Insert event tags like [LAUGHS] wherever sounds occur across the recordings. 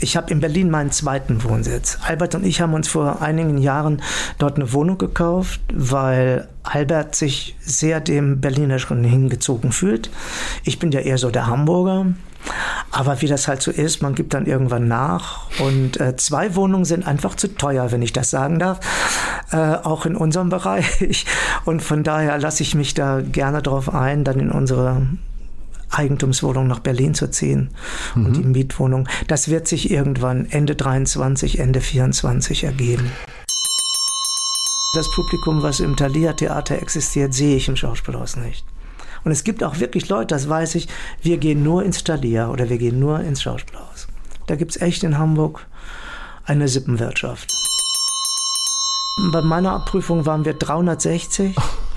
ich habe in Berlin meinen zweiten Wohnsitz. Albert und ich haben uns vor einigen Jahren dort eine Wohnung gekauft, weil Albert sich sehr dem Berlinerischen hingezogen fühlt. Ich bin ja eher so der Hamburger. Aber wie das halt so ist, man gibt dann irgendwann nach. Und äh, zwei Wohnungen sind einfach zu teuer, wenn ich das sagen darf. Äh, auch in unserem [LAUGHS] Bereich. Und von daher lasse ich mich da gerne drauf ein, dann in unsere Eigentumswohnung nach Berlin zu ziehen mhm. und die Mietwohnung. Das wird sich irgendwann Ende 23, Ende 24 ergeben. Das Publikum, was im Thalia Theater existiert, sehe ich im Schauspielhaus nicht. Und es gibt auch wirklich Leute, das weiß ich, wir gehen nur ins Thalia oder wir gehen nur ins Schauspielhaus. Da gibt es echt in Hamburg eine Sippenwirtschaft. Bei meiner Abprüfung waren wir 360 [LAUGHS]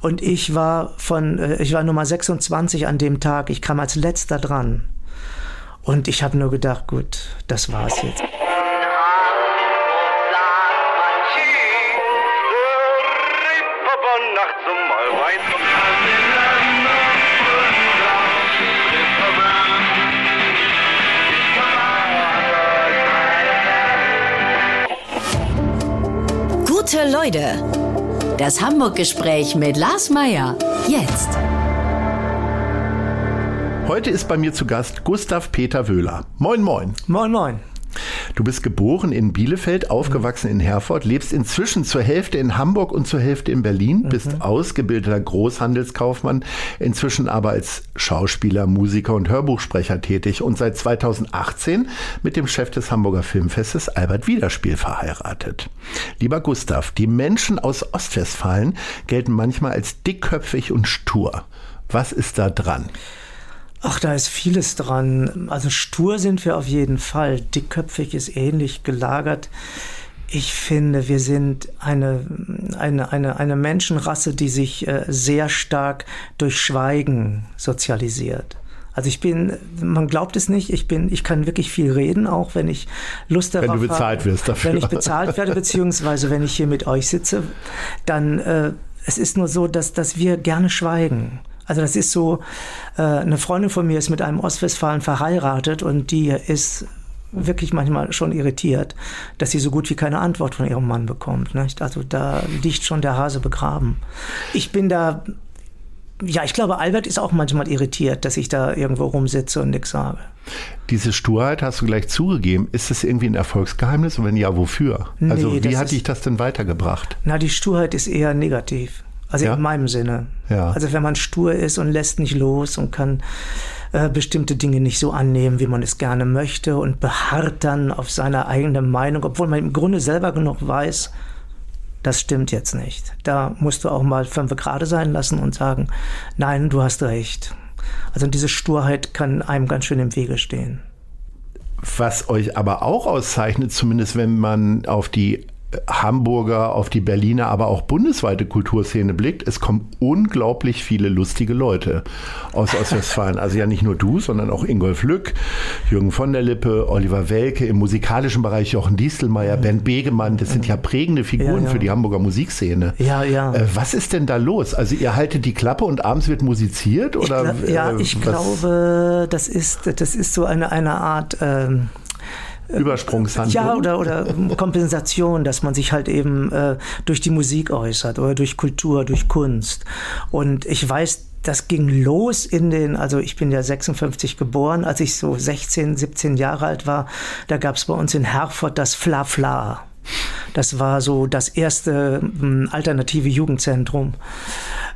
und ich war von, äh, ich war Nummer 26 an dem Tag. Ich kam als letzter dran. Und ich habe nur gedacht, gut, das war's jetzt. Gute Leute. Das Hamburg-Gespräch mit Lars Meier. Jetzt. Heute ist bei mir zu Gast Gustav Peter Wöhler. Moin, moin. Moin, moin. Du bist geboren in Bielefeld, aufgewachsen in Herford, lebst inzwischen zur Hälfte in Hamburg und zur Hälfte in Berlin, mhm. bist ausgebildeter Großhandelskaufmann, inzwischen aber als Schauspieler, Musiker und Hörbuchsprecher tätig und seit 2018 mit dem Chef des Hamburger Filmfestes Albert Wiederspiel verheiratet. Lieber Gustav, die Menschen aus Ostwestfalen gelten manchmal als dickköpfig und stur. Was ist da dran? Ach, da ist vieles dran. Also stur sind wir auf jeden Fall. Dickköpfig ist ähnlich gelagert. Ich finde, wir sind eine, eine, eine, eine Menschenrasse, die sich äh, sehr stark durch Schweigen sozialisiert. Also ich bin, man glaubt es nicht, ich bin, ich kann wirklich viel reden, auch wenn ich Lust darauf habe. Wenn du bezahlt habe, wirst dafür. Wenn ich bezahlt werde, [LAUGHS] beziehungsweise wenn ich hier mit euch sitze, dann, äh, es ist nur so, dass, dass wir gerne schweigen. Also das ist so, äh, eine Freundin von mir ist mit einem Ostwestfalen verheiratet und die ist wirklich manchmal schon irritiert, dass sie so gut wie keine Antwort von ihrem Mann bekommt. Nicht? Also da liegt schon der Hase begraben. Ich bin da, ja, ich glaube, Albert ist auch manchmal irritiert, dass ich da irgendwo rumsitze und nichts sage. Diese Sturheit hast du gleich zugegeben. Ist das irgendwie ein Erfolgsgeheimnis? Und wenn ja, wofür? Nee, also wie hat dich das denn weitergebracht? Na, die Sturheit ist eher negativ. Also ja? in meinem Sinne. Ja. Also wenn man stur ist und lässt nicht los und kann äh, bestimmte Dinge nicht so annehmen, wie man es gerne möchte und beharrt dann auf seiner eigenen Meinung, obwohl man im Grunde selber genug weiß, das stimmt jetzt nicht. Da musst du auch mal fünf gerade sein lassen und sagen, nein, du hast recht. Also diese Sturheit kann einem ganz schön im Wege stehen. Was euch aber auch auszeichnet, zumindest wenn man auf die Hamburger, auf die Berliner, aber auch bundesweite Kulturszene blickt, es kommen unglaublich viele lustige Leute aus Ostwestfalen. Also ja nicht nur du, sondern auch Ingolf Lück, Jürgen von der Lippe, Oliver Welke, im musikalischen Bereich Jochen Distelmeier, Ben Begemann. Das sind ja prägende Figuren ja, ja. für die Hamburger Musikszene. Ja, ja. Äh, was ist denn da los? Also ihr haltet die Klappe und abends wird musiziert? Oder, ich ja, äh, ich glaube, das ist, das ist so eine, eine Art... Ähm Übersprungshandlung. Ja, oder, oder Kompensation, dass man sich halt eben äh, durch die Musik äußert oder durch Kultur, durch Kunst. Und ich weiß, das ging los in den, also ich bin ja 56 geboren, als ich so 16, 17 Jahre alt war, da gab es bei uns in Herford das Fla Fla. Das war so das erste hm, alternative Jugendzentrum,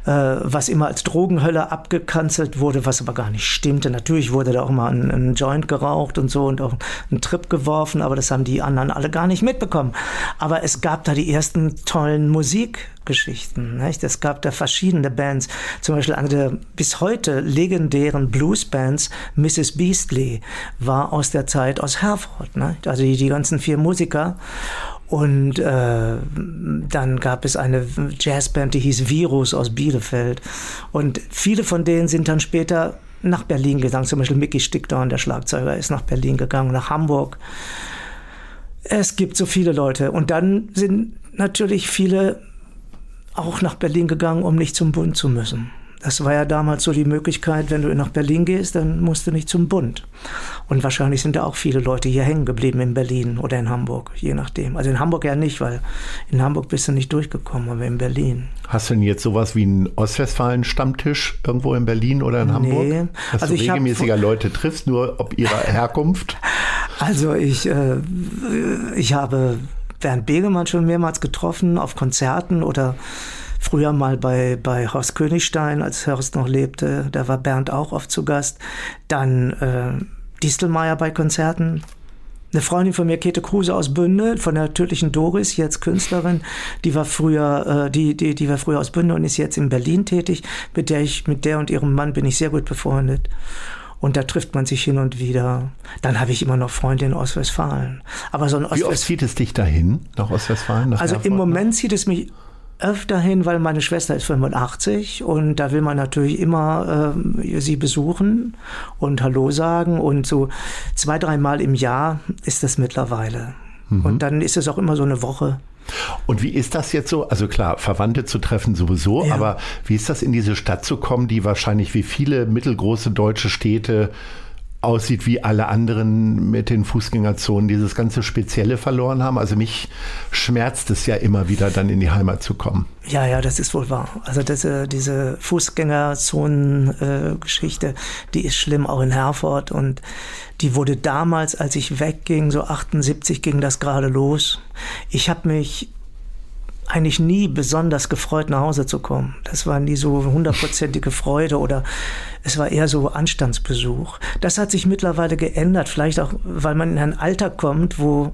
äh, was immer als Drogenhölle abgekanzelt wurde, was aber gar nicht stimmte. Natürlich wurde da auch mal ein, ein Joint geraucht und so und auch ein Trip geworfen, aber das haben die anderen alle gar nicht mitbekommen. Aber es gab da die ersten tollen Musikgeschichten. Nicht? Es gab da verschiedene Bands, zum Beispiel eine der bis heute legendären Bluesbands, Mrs. Beastly, war aus der Zeit aus Herford. Nicht? Also die, die ganzen vier Musiker. Und äh, dann gab es eine Jazzband, die hieß Virus aus Bielefeld. Und viele von denen sind dann später nach Berlin gegangen. Zum Beispiel Mickey Stickdown, der Schlagzeuger, ist nach Berlin gegangen, nach Hamburg. Es gibt so viele Leute. Und dann sind natürlich viele auch nach Berlin gegangen, um nicht zum Bund zu müssen. Das war ja damals so die Möglichkeit, wenn du nach Berlin gehst, dann musst du nicht zum Bund. Und wahrscheinlich sind da auch viele Leute hier hängen geblieben in Berlin oder in Hamburg, je nachdem. Also in Hamburg ja nicht, weil in Hamburg bist du nicht durchgekommen, aber in Berlin. Hast du denn jetzt sowas wie einen Ostwestfalen-Stammtisch irgendwo in Berlin oder in Hamburg? Nee. Dass Also du ich hab- regelmäßiger Leute triffst, nur ob ihrer [LAUGHS] Herkunft? Also ich, äh, ich habe Bernd Begemann schon mehrmals getroffen auf Konzerten oder früher mal bei, bei Horst Königstein, als Horst noch lebte. Da war Bernd auch oft zu Gast. Dann äh, Distelmeier bei Konzerten. Eine Freundin von mir, Käthe Kruse aus Bünde, von der tödlichen Doris, jetzt Künstlerin, die war früher, äh, die, die, die war früher aus Bünde und ist jetzt in Berlin tätig. Mit der ich, mit der und ihrem Mann bin ich sehr gut befreundet. Und da trifft man sich hin und wieder. Dann habe ich immer noch Freunde in Ostwestfalen. Aber so ein Wie oft Ostwestfalen. zieht es dich dahin, nach Ostwestfalen? Nach Also Erfurt, im ne? Moment zieht es mich öfter hin, weil meine Schwester ist 85 und da will man natürlich immer ähm, sie besuchen und Hallo sagen und so zwei, dreimal im Jahr ist das mittlerweile. Mhm. Und dann ist es auch immer so eine Woche. Und wie ist das jetzt so? Also klar, Verwandte zu treffen sowieso, Ja. aber wie ist das in diese Stadt zu kommen, die wahrscheinlich wie viele mittelgroße deutsche Städte aussieht wie alle anderen mit den Fußgängerzonen, dieses ganze Spezielle verloren haben? Also mich schmerzt es ja immer wieder, dann in die Heimat zu kommen. Ja, ja, das ist wohl wahr. Also das, äh, diese Fußgängerzonen-Geschichte, die ist schlimm, auch in Herford. Und die wurde damals, als ich wegging, so 78 ging das gerade los. Ich habe mich eigentlich nie besonders gefreut, nach Hause zu kommen. Das war nie so hundertprozentige Freude oder es war eher so Anstandsbesuch. Das hat sich mittlerweile geändert, vielleicht auch, weil man in ein Alter kommt, wo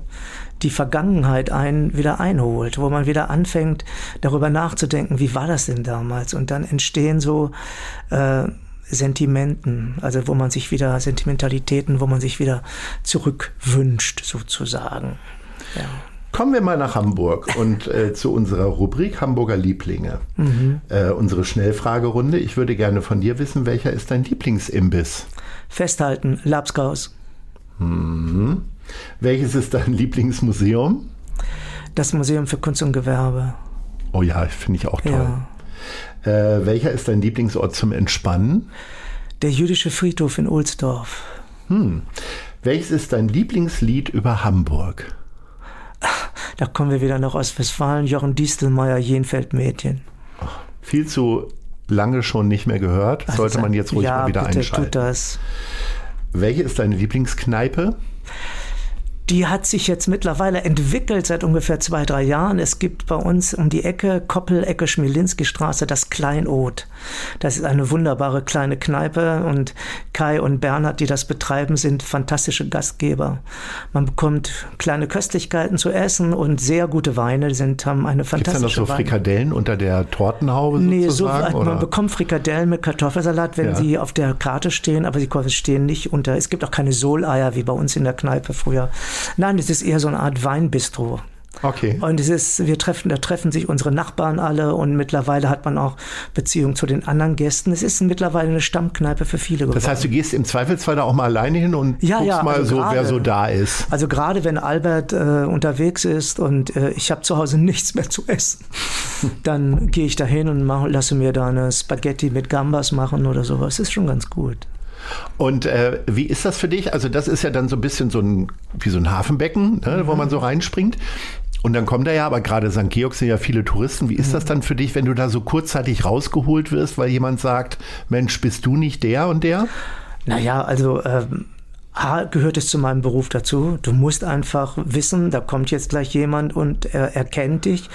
die Vergangenheit einen wieder einholt, wo man wieder anfängt, darüber nachzudenken, wie war das denn damals? Und dann entstehen so äh, Sentimenten, also wo man sich wieder, Sentimentalitäten, wo man sich wieder zurückwünscht, sozusagen. Ja. Kommen wir mal nach Hamburg und äh, zu unserer Rubrik Hamburger Lieblinge. Äh, unsere Schnellfragerunde. Ich würde gerne von dir wissen, welcher ist dein Lieblingsimbiss? Festhalten, Lapskaus. Welches ist dein Lieblingsmuseum? Das Museum für Kunst und Gewerbe. Oh ja, finde ich auch toll. Ja. Äh, welcher ist dein Lieblingsort zum Entspannen? Der jüdische Friedhof in Ohlsdorf. Welches ist dein Lieblingslied über Hamburg? Da kommen wir wieder nach Ostwestfalen. Jochen Distelmeier, Jenfeld-Mädchen. Viel zu lange schon nicht mehr gehört. Sollte man jetzt ruhig ja, mal wieder bitte, einschalten. Tut das. Welche ist deine Lieblingskneipe? Die hat sich jetzt mittlerweile entwickelt seit ungefähr zwei, drei Jahren. Es gibt bei uns um die Ecke, Koppel-Ecke Schmilinski-Straße, das Kleinod. Das ist eine wunderbare kleine Kneipe und Kai und Bernhard, die das betreiben, sind fantastische Gastgeber. Man bekommt kleine Köstlichkeiten zu essen und sehr gute Weine. Sind, haben eine Gibt es da fantastische noch so Weine. Frikadellen unter der Tortenhaube Nee, so, sozusagen? man oder? bekommt Frikadellen mit Kartoffelsalat, wenn Ja. sie auf der Karte stehen, aber sie stehen nicht unter. Es gibt auch keine Soleier wie bei uns in der Kneipe früher. Nein, es ist eher so eine Art Weinbistro. Okay. Und es ist, wir treffen, da treffen sich unsere Nachbarn alle und mittlerweile hat man auch Beziehung zu den anderen Gästen. Es ist mittlerweile eine Stammkneipe für viele geworden. Das heißt, du gehst im Zweifelsfall da auch mal alleine hin und Ja, guckst ja, mal also so, wer gerade. so da ist. Also gerade wenn Albert äh, unterwegs ist und äh, ich habe zu Hause [LAUGHS] nichts mehr zu essen, [LAUGHS] dann gehe ich da hin und mach, lasse mir da eine Spaghetti mit Gambas machen oder sowas. Das ist schon ganz gut. Und äh, wie ist das für dich? Also das ist ja dann so ein bisschen so ein, wie so ein Hafenbecken, ne, Mhm. wo man so reinspringt. Und dann kommt da ja, aber gerade St. Georg sind ja viele Touristen. Wie ist Mhm. das dann für dich, wenn du da so kurzzeitig rausgeholt wirst, weil jemand sagt, Mensch, bist du nicht der und der? Naja, also ähm, A, gehört es zu meinem Beruf dazu. Du musst einfach wissen, da kommt jetzt gleich jemand und er erkennt dich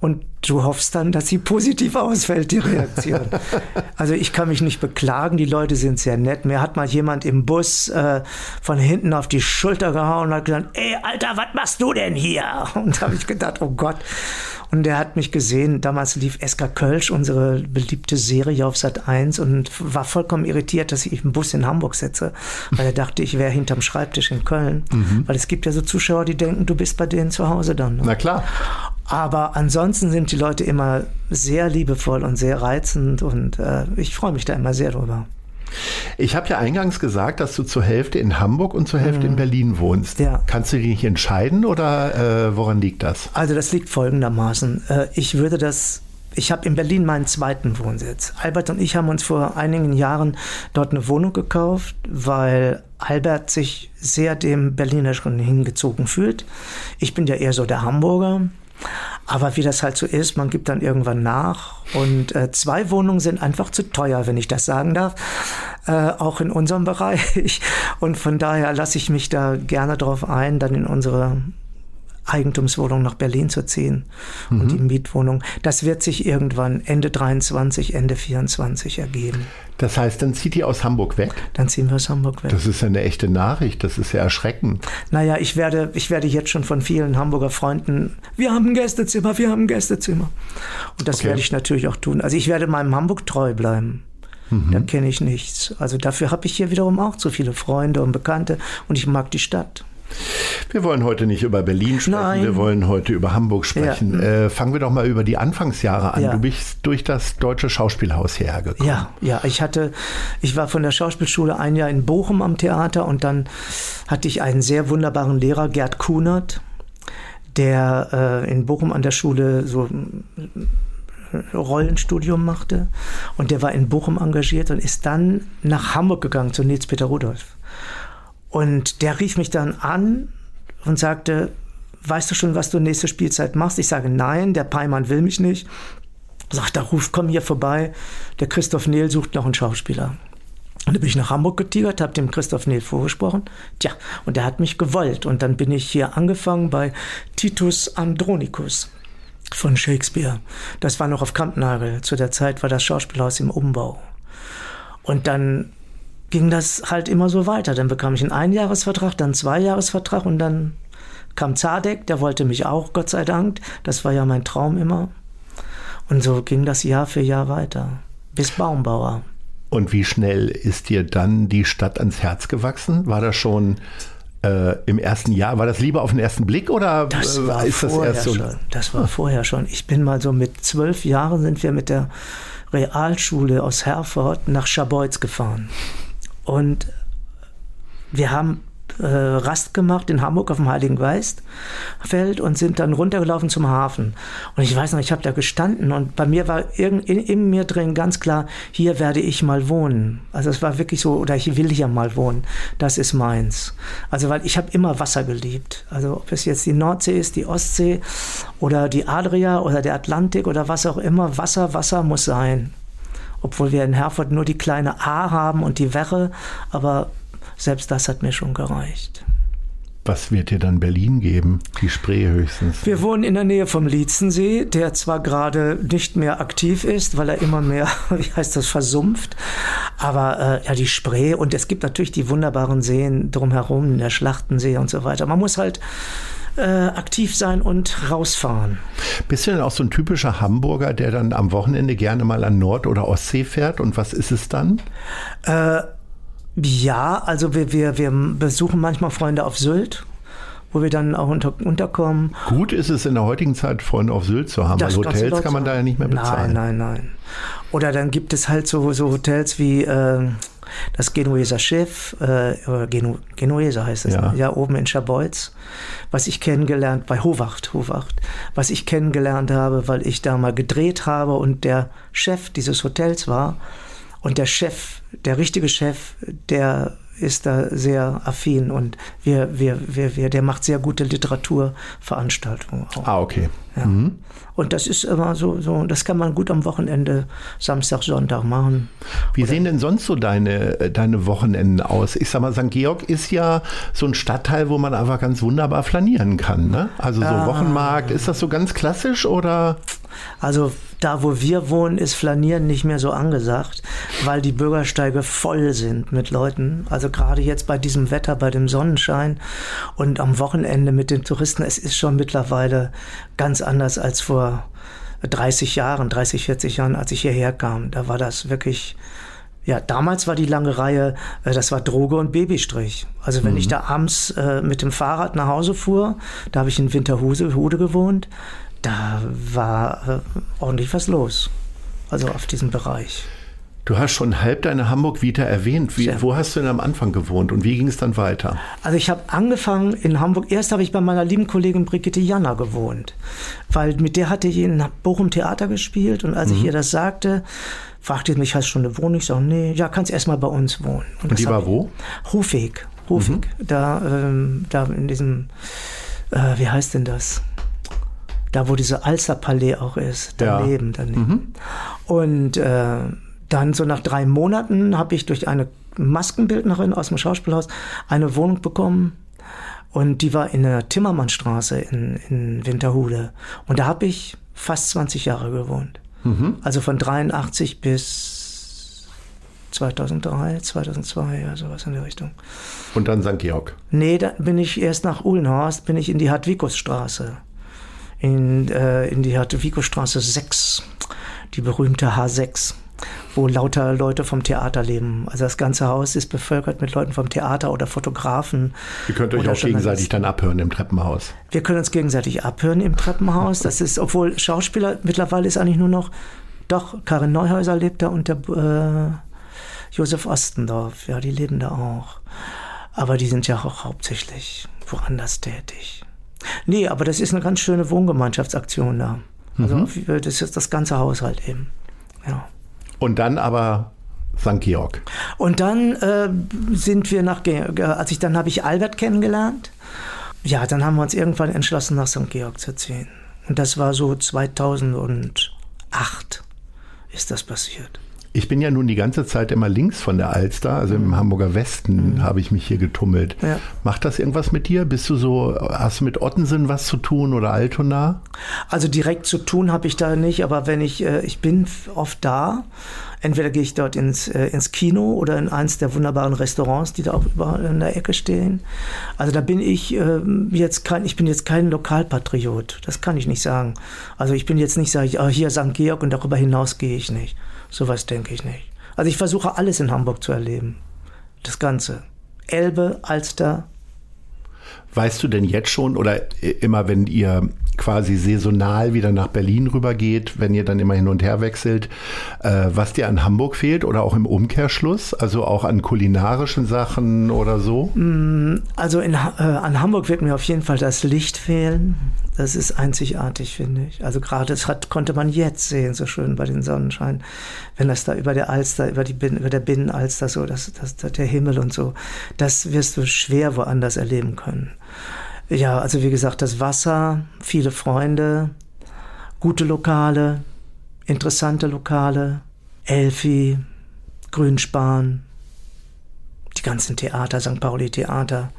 und du hoffst dann, dass sie positiv ausfällt, die Reaktion. [LAUGHS] also ich kann mich nicht beklagen, die Leute sind sehr nett. Mir hat mal jemand im Bus äh, von hinten auf die Schulter gehauen und hat gesagt, ey Alter, was machst du denn hier? [LAUGHS] Und da habe ich gedacht, oh Gott. Und der hat mich gesehen, damals lief Eska Kölsch, unsere beliebte Serie auf Sat 1 und war vollkommen irritiert, dass ich im Bus in Hamburg sitze, weil er dachte, ich wäre hinterm Schreibtisch in Köln. Weil es gibt ja so Zuschauer, die denken, du bist bei denen zu Hause dann. Ne? Na klar. Aber ansonsten sind die Leute immer sehr liebevoll und sehr reizend und äh, ich freue mich da immer sehr drüber. Ich habe ja eingangs gesagt, dass du zur Hälfte in Hamburg und zur Hälfte in Berlin wohnst. Mhm. Ja. Kannst du dich nicht entscheiden oder äh, woran liegt das? Also das liegt folgendermaßen. Äh, Ich würde das ich habe in Berlin meinen zweiten Wohnsitz. Albert und ich haben uns vor einigen Jahren dort eine Wohnung gekauft, weil Albert sich sehr dem Berlinerischen hingezogen fühlt. Ich bin ja eher so der Hamburger. Aber wie das halt so ist, man gibt dann irgendwann nach. Und äh, zwei Wohnungen sind einfach zu teuer, wenn ich das sagen darf. Äh, auch in unserem [LAUGHS] Bereich. Und von daher lasse ich mich da gerne drauf ein, dann in unsere Eigentumswohnung nach Berlin zu ziehen mhm. und die Mietwohnung. Das wird sich irgendwann Ende 23, Ende 24 ergeben. Das heißt, dann zieht ihr aus Hamburg weg? Dann ziehen wir aus Hamburg weg. Das ist ja eine echte Nachricht, das ist ja erschreckend. Naja, ich werde, ich werde jetzt schon von vielen Hamburger Freunden, wir haben ein Gästezimmer, wir haben ein Gästezimmer. Und das okay. werde ich natürlich auch tun. Also ich werde meinem Hamburg treu bleiben. Mhm. Da kenne ich nichts. Also dafür habe ich hier wiederum auch zu viele Freunde und Bekannte und ich mag die Stadt. Wir wollen heute nicht über Berlin sprechen, Nein. wir wollen heute über Hamburg sprechen. Ja. Äh, fangen wir doch mal über die Anfangsjahre an. Ja. Du bist durch das Deutsche Schauspielhaus hergekommen. Ja, ja, ich hatte, ich war von der Schauspielschule ein Jahr in Bochum am Theater und dann hatte ich einen sehr wunderbaren Lehrer, Gerd Kunert, der äh, in Bochum an der Schule so äh, Rollenstudium machte und der war in Bochum engagiert und ist dann nach Hamburg gegangen zu Nils Peter Rudolph. Und der rief mich dann an und sagte, weißt du schon, was du nächste Spielzeit machst? Ich sage, nein, der Peimann will mich nicht. Sagt, er ruft, komm hier vorbei. Der Christoph Nehl sucht noch einen Schauspieler. Und dann bin ich nach Hamburg getigert, habe dem Christoph Nehl vorgesprochen. Tja, und der hat mich gewollt. Und dann bin ich hier angefangen bei Titus Andronicus von Shakespeare. Das war noch auf Kampnagel. Zu der Zeit war das Schauspielhaus im Umbau. Und dann ging das halt immer so weiter. Dann bekam ich einen Einjahresvertrag, dann einen Zweijahresvertrag und dann kam Zadek, der wollte mich auch, Gott sei Dank. Das war ja mein Traum immer. Und so ging das Jahr für Jahr weiter, bis Baumbauer. Und wie schnell ist dir dann die Stadt ans Herz gewachsen? War das schon äh, im ersten Jahr? War das lieber auf den ersten Blick oder das äh, war ist vorher das erst so? Schon. Das war vorher schon. Ich bin mal so mit zwölf Jahren sind wir mit der Realschule aus Herford nach Scharbeutz gefahren. Und wir haben äh, Rast gemacht in Hamburg auf dem Heiligen Geistfeld und sind dann runtergelaufen zum Hafen. Und ich weiß noch, ich habe da gestanden und bei mir war in, in, mir drin ganz klar, hier werde ich mal wohnen. Also es war wirklich so, oder ich will hier mal wohnen. Das ist meins. Also weil ich habe immer Wasser geliebt. Also ob es jetzt die Nordsee ist, die Ostsee oder die Adria oder der Atlantik oder was auch immer, Wasser, Wasser muss sein obwohl wir in Herford nur die kleine A haben und die Werre, aber selbst das hat mir schon gereicht. Was wird dir dann Berlin geben? Die Spree höchstens. Wir wohnen in der Nähe vom Lietzensee, der zwar gerade nicht mehr aktiv ist, weil er immer mehr, [LAUGHS] wie heißt das, versumpft. Aber äh, ja, die Spree und es gibt natürlich die wunderbaren Seen drumherum, der Schlachtensee und so weiter. Man muss halt äh, aktiv sein und rausfahren. Bist du denn auch so ein typischer Hamburger, der dann am Wochenende gerne mal an Nord- oder Ostsee fährt? Und was ist es dann? Äh, ja, also wir, wir, wir besuchen manchmal Freunde auf Sylt wo wir dann auch unter, unterkommen. Gut ist es in der heutigen Zeit, Freunde auf Sylt zu haben. Das also Hotels kann man da ja nicht mehr bezahlen. Nein, nein, nein. Oder dann gibt es halt so, so Hotels wie äh, das Genueser Schiff, äh, Genu Genueser heißt es, ja. ja, oben in Schabolz, was ich kennengelernt, bei Howacht, Howacht, was ich kennengelernt habe, weil ich da mal gedreht habe und der Chef dieses Hotels war. Und der Chef, der richtige Chef, der ist da sehr affin und wir, wir, wir, wir, der macht sehr gute Literaturveranstaltungen. Auch. Ah, okay. Ja. Mhm. Und das ist immer so, so, das kann man gut am Wochenende, Samstag, Sonntag machen. Wie Oder sehen denn sonst so deine, deine Wochenenden aus? Ich sag mal, St. Georg ist ja so ein Stadtteil, wo man einfach ganz wunderbar flanieren kann. Ne? Also so ah. Wochenmarkt, ist das so ganz klassisch oder? Also da, wo wir wohnen, ist Flanieren nicht mehr so angesagt, weil die Bürgersteige voll sind mit Leuten. Also gerade jetzt bei diesem Wetter, bei dem Sonnenschein und am Wochenende mit den Touristen, es ist schon mittlerweile ganz anders als vor 30 Jahren, 30, 40 Jahren, als ich hierher kam. Da war das wirklich ja, damals war die lange Reihe, äh, das war Droge und Babystrich. Also wenn mhm. ich da abends äh, mit dem Fahrrad nach Hause fuhr, da habe ich in Winterhude gewohnt, da war äh, ordentlich was los. Also auf diesem Bereich. Du hast schon halb deine Hamburg-Vita erwähnt. Wie, wo hast du denn am Anfang gewohnt und wie ging es dann weiter? Also ich habe angefangen in Hamburg. Erst habe ich bei meiner lieben Kollegin Brigitte Janner gewohnt, weil mit der hatte ich in Bochum Theater gespielt und als mhm. ich ihr das sagte, fragte sie mich, hast du schon eine Wohnung? Ich sage, nee, ja, kannst erst mal bei uns wohnen. Und, und die war wo? Hofweg. Hofweg. Mhm. Da, ähm, da in diesem, äh, wie heißt denn das? Da, wo diese Alsterpalais auch ist. Daneben, ja. daneben. Mhm. Und äh, dann so nach drei Monaten habe ich durch eine Maskenbildnerin aus dem Schauspielhaus eine Wohnung bekommen. Und die war in der Timmermannstraße in, in Winterhude. Und da habe ich fast 20 Jahre gewohnt. Mhm. Also von 83 bis 2003, 2002, ja, sowas in der Richtung. Und dann St. Georg? Nee, dann bin ich erst nach Uhlenhorst, bin ich in die Hartwikusstraße. In, äh, in die Hartwikusstraße 6, die berühmte H6 wo lauter Leute vom Theater leben. Also das ganze Haus ist bevölkert mit Leuten vom Theater oder Fotografen. Ihr könnt euch auch gegenseitig dann abhören im Treppenhaus. Wir können uns gegenseitig abhören im Treppenhaus. Das ist, obwohl Schauspieler mittlerweile ist eigentlich nur noch, doch, Karin Neuhäuser lebt da und der äh, Josef Ostendorf, ja, die leben da auch. Aber die sind ja auch hauptsächlich woanders tätig. Nee, aber das ist eine ganz schöne Wohngemeinschaftsaktion da. Also mhm. das ist das ganze Haushalt eben. Ja. Und dann aber St. Georg. Und dann äh, sind wir nach, als ich dann habe ich Albert kennengelernt. Ja, dann haben wir uns irgendwann entschlossen, nach St. Georg zu ziehen. Und das war so 2008 ist das passiert. Ich bin ja nun die ganze Zeit immer links von der Alster, also im mhm. Hamburger Westen mhm. habe ich mich hier getummelt. Ja. Macht das irgendwas mit dir? Bist du so, hast du mit Ottensen was zu tun oder Altona? Also direkt zu tun habe ich da nicht, aber wenn ich, äh, ich bin oft da, entweder gehe ich dort ins, äh, ins Kino oder in eins der wunderbaren Restaurants, die da auch überall in der Ecke stehen. Also da bin ich äh, jetzt kein, ich bin jetzt kein Lokalpatriot. Das kann ich nicht sagen. Also ich bin jetzt nicht, sage ich, ah, hier St. Georg und darüber hinaus gehe ich nicht. Sowas denke ich nicht. Also ich versuche alles in Hamburg zu erleben. Das Ganze. Elbe, Alster. Weißt du denn jetzt schon oder immer, wenn ihr quasi saisonal wieder nach Berlin rübergeht, wenn ihr dann immer hin und her wechselt, äh, was dir an Hamburg fehlt oder auch im Umkehrschluss, also auch an kulinarischen Sachen oder so? Mm, also in, äh, an Hamburg wird mir auf jeden Fall das Licht fehlen. Das ist einzigartig, finde ich. Also gerade das hat, konnte man jetzt sehen, so schön bei den Sonnenschein, wenn das da über der Alster, über, die, über der Binnenalster so, das, das, der Himmel und so, das wirst du schwer woanders erleben können. Ja, also wie gesagt, das Wasser, viele Freunde, gute Lokale, interessante Lokale, Elfi, Grünspan, die ganzen Theater, St. Pauli Theater,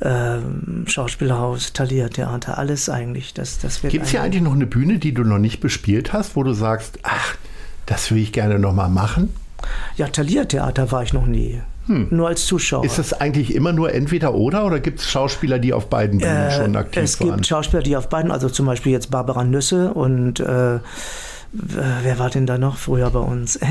äh, Schauspielhaus, Thalia Theater, alles eigentlich. Das, das Gibt es hier eigentlich noch eine Bühne, die du noch nicht bespielt hast, wo du sagst, ach, das würde ich gerne noch mal machen? Ja, Thalia Theater war ich noch nie. Hm. Nur als Zuschauer. Ist das eigentlich immer nur entweder oder oder gibt es Schauspieler, die auf beiden Bühnen äh, schon aktiv waren? Es gibt Schauspieler, die auf beiden, also zum Beispiel jetzt Barbara Nüsse und äh, wer war denn da noch früher bei uns? [LAUGHS]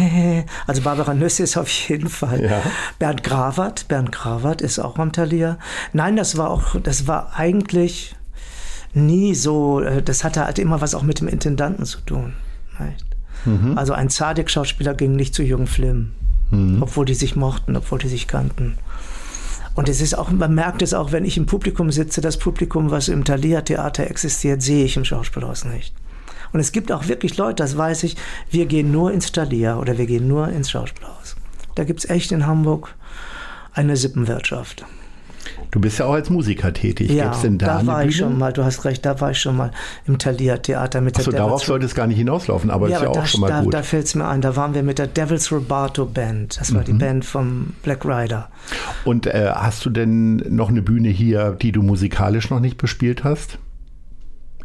Also Barbara Nüsse ist auf jeden Fall. Ja. Bernd Gravert, Bernd Gravert ist auch am Talier. Nein, das war auch, das war eigentlich nie so, äh, das hatte halt immer was auch mit dem Intendanten zu tun. Mhm. Also ein Zadig-Schauspieler ging nicht zu Jürgen Flimm mhm. obwohl die sich mochten, obwohl die sich kannten. Und es ist auch, man merkt es auch, wenn ich im Publikum sitze, das Publikum, was im Thalia-Theater existiert, sehe ich im Schauspielhaus nicht. Und es gibt auch wirklich Leute, das weiß ich, wir gehen nur ins Thalia oder wir gehen nur ins Schauspielhaus. Da gibt es echt in Hamburg eine Sippenwirtschaft. Du bist ja auch als Musiker tätig. Ja, Gibt's denn da, da war ich schon mal, du hast recht, da war ich schon mal im Thalia Theater mit Achso, der Devils darauf sollte es gar nicht hinauslaufen, aber ja, ist ja auch da, schon mal da, gut. Da fällt es mir ein, da waren wir mit der Devils Robato Band. Das war mhm. die Band vom Black Rider. Und äh, hast du denn noch eine Bühne hier, die du musikalisch noch nicht bespielt hast?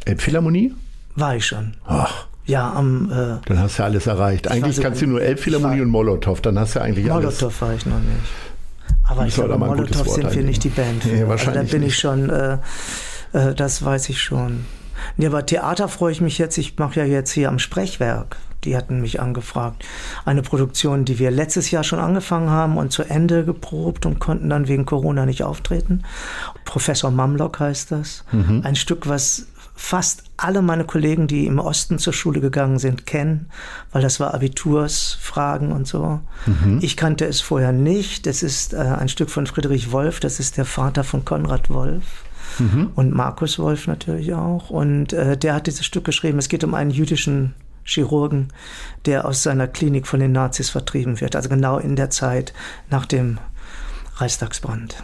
Elbphilharmonie? War ich schon. Ach. Ja, am. Äh, dann hast du ja alles erreicht. Eigentlich kannst du nur Elbphilharmonie und Molotow, dann hast du eigentlich Molotow alles. Molotow war ich noch nicht. Aber ich glaube, Molotow sind wir nicht die Band. Nee, wahrscheinlich also da bin nicht. ich schon, äh, äh, das weiß ich schon. Nee, aber Theater freue ich mich jetzt. Ich mache ja jetzt hier am Sprechwerk. Die hatten mich angefragt. Eine Produktion, die wir letztes Jahr schon angefangen haben und zu Ende geprobt und konnten dann wegen Corona nicht auftreten. Professor Mamlock heißt das. Mhm. Ein Stück, was fast alle meine Kollegen, die im Osten zur Schule gegangen sind, kennen, weil das war Abitursfragen und so. Mhm. Ich kannte es vorher nicht. Das ist äh, ein Stück von Friedrich Wolf, das ist der Vater von Konrad Wolf. Mhm. Und Markus Wolf natürlich auch. Und äh, der hat dieses Stück geschrieben. Es geht um einen jüdischen Chirurgen, der aus seiner Klinik von den Nazis vertrieben wird. Also genau in der Zeit nach dem Reichstagsbrand.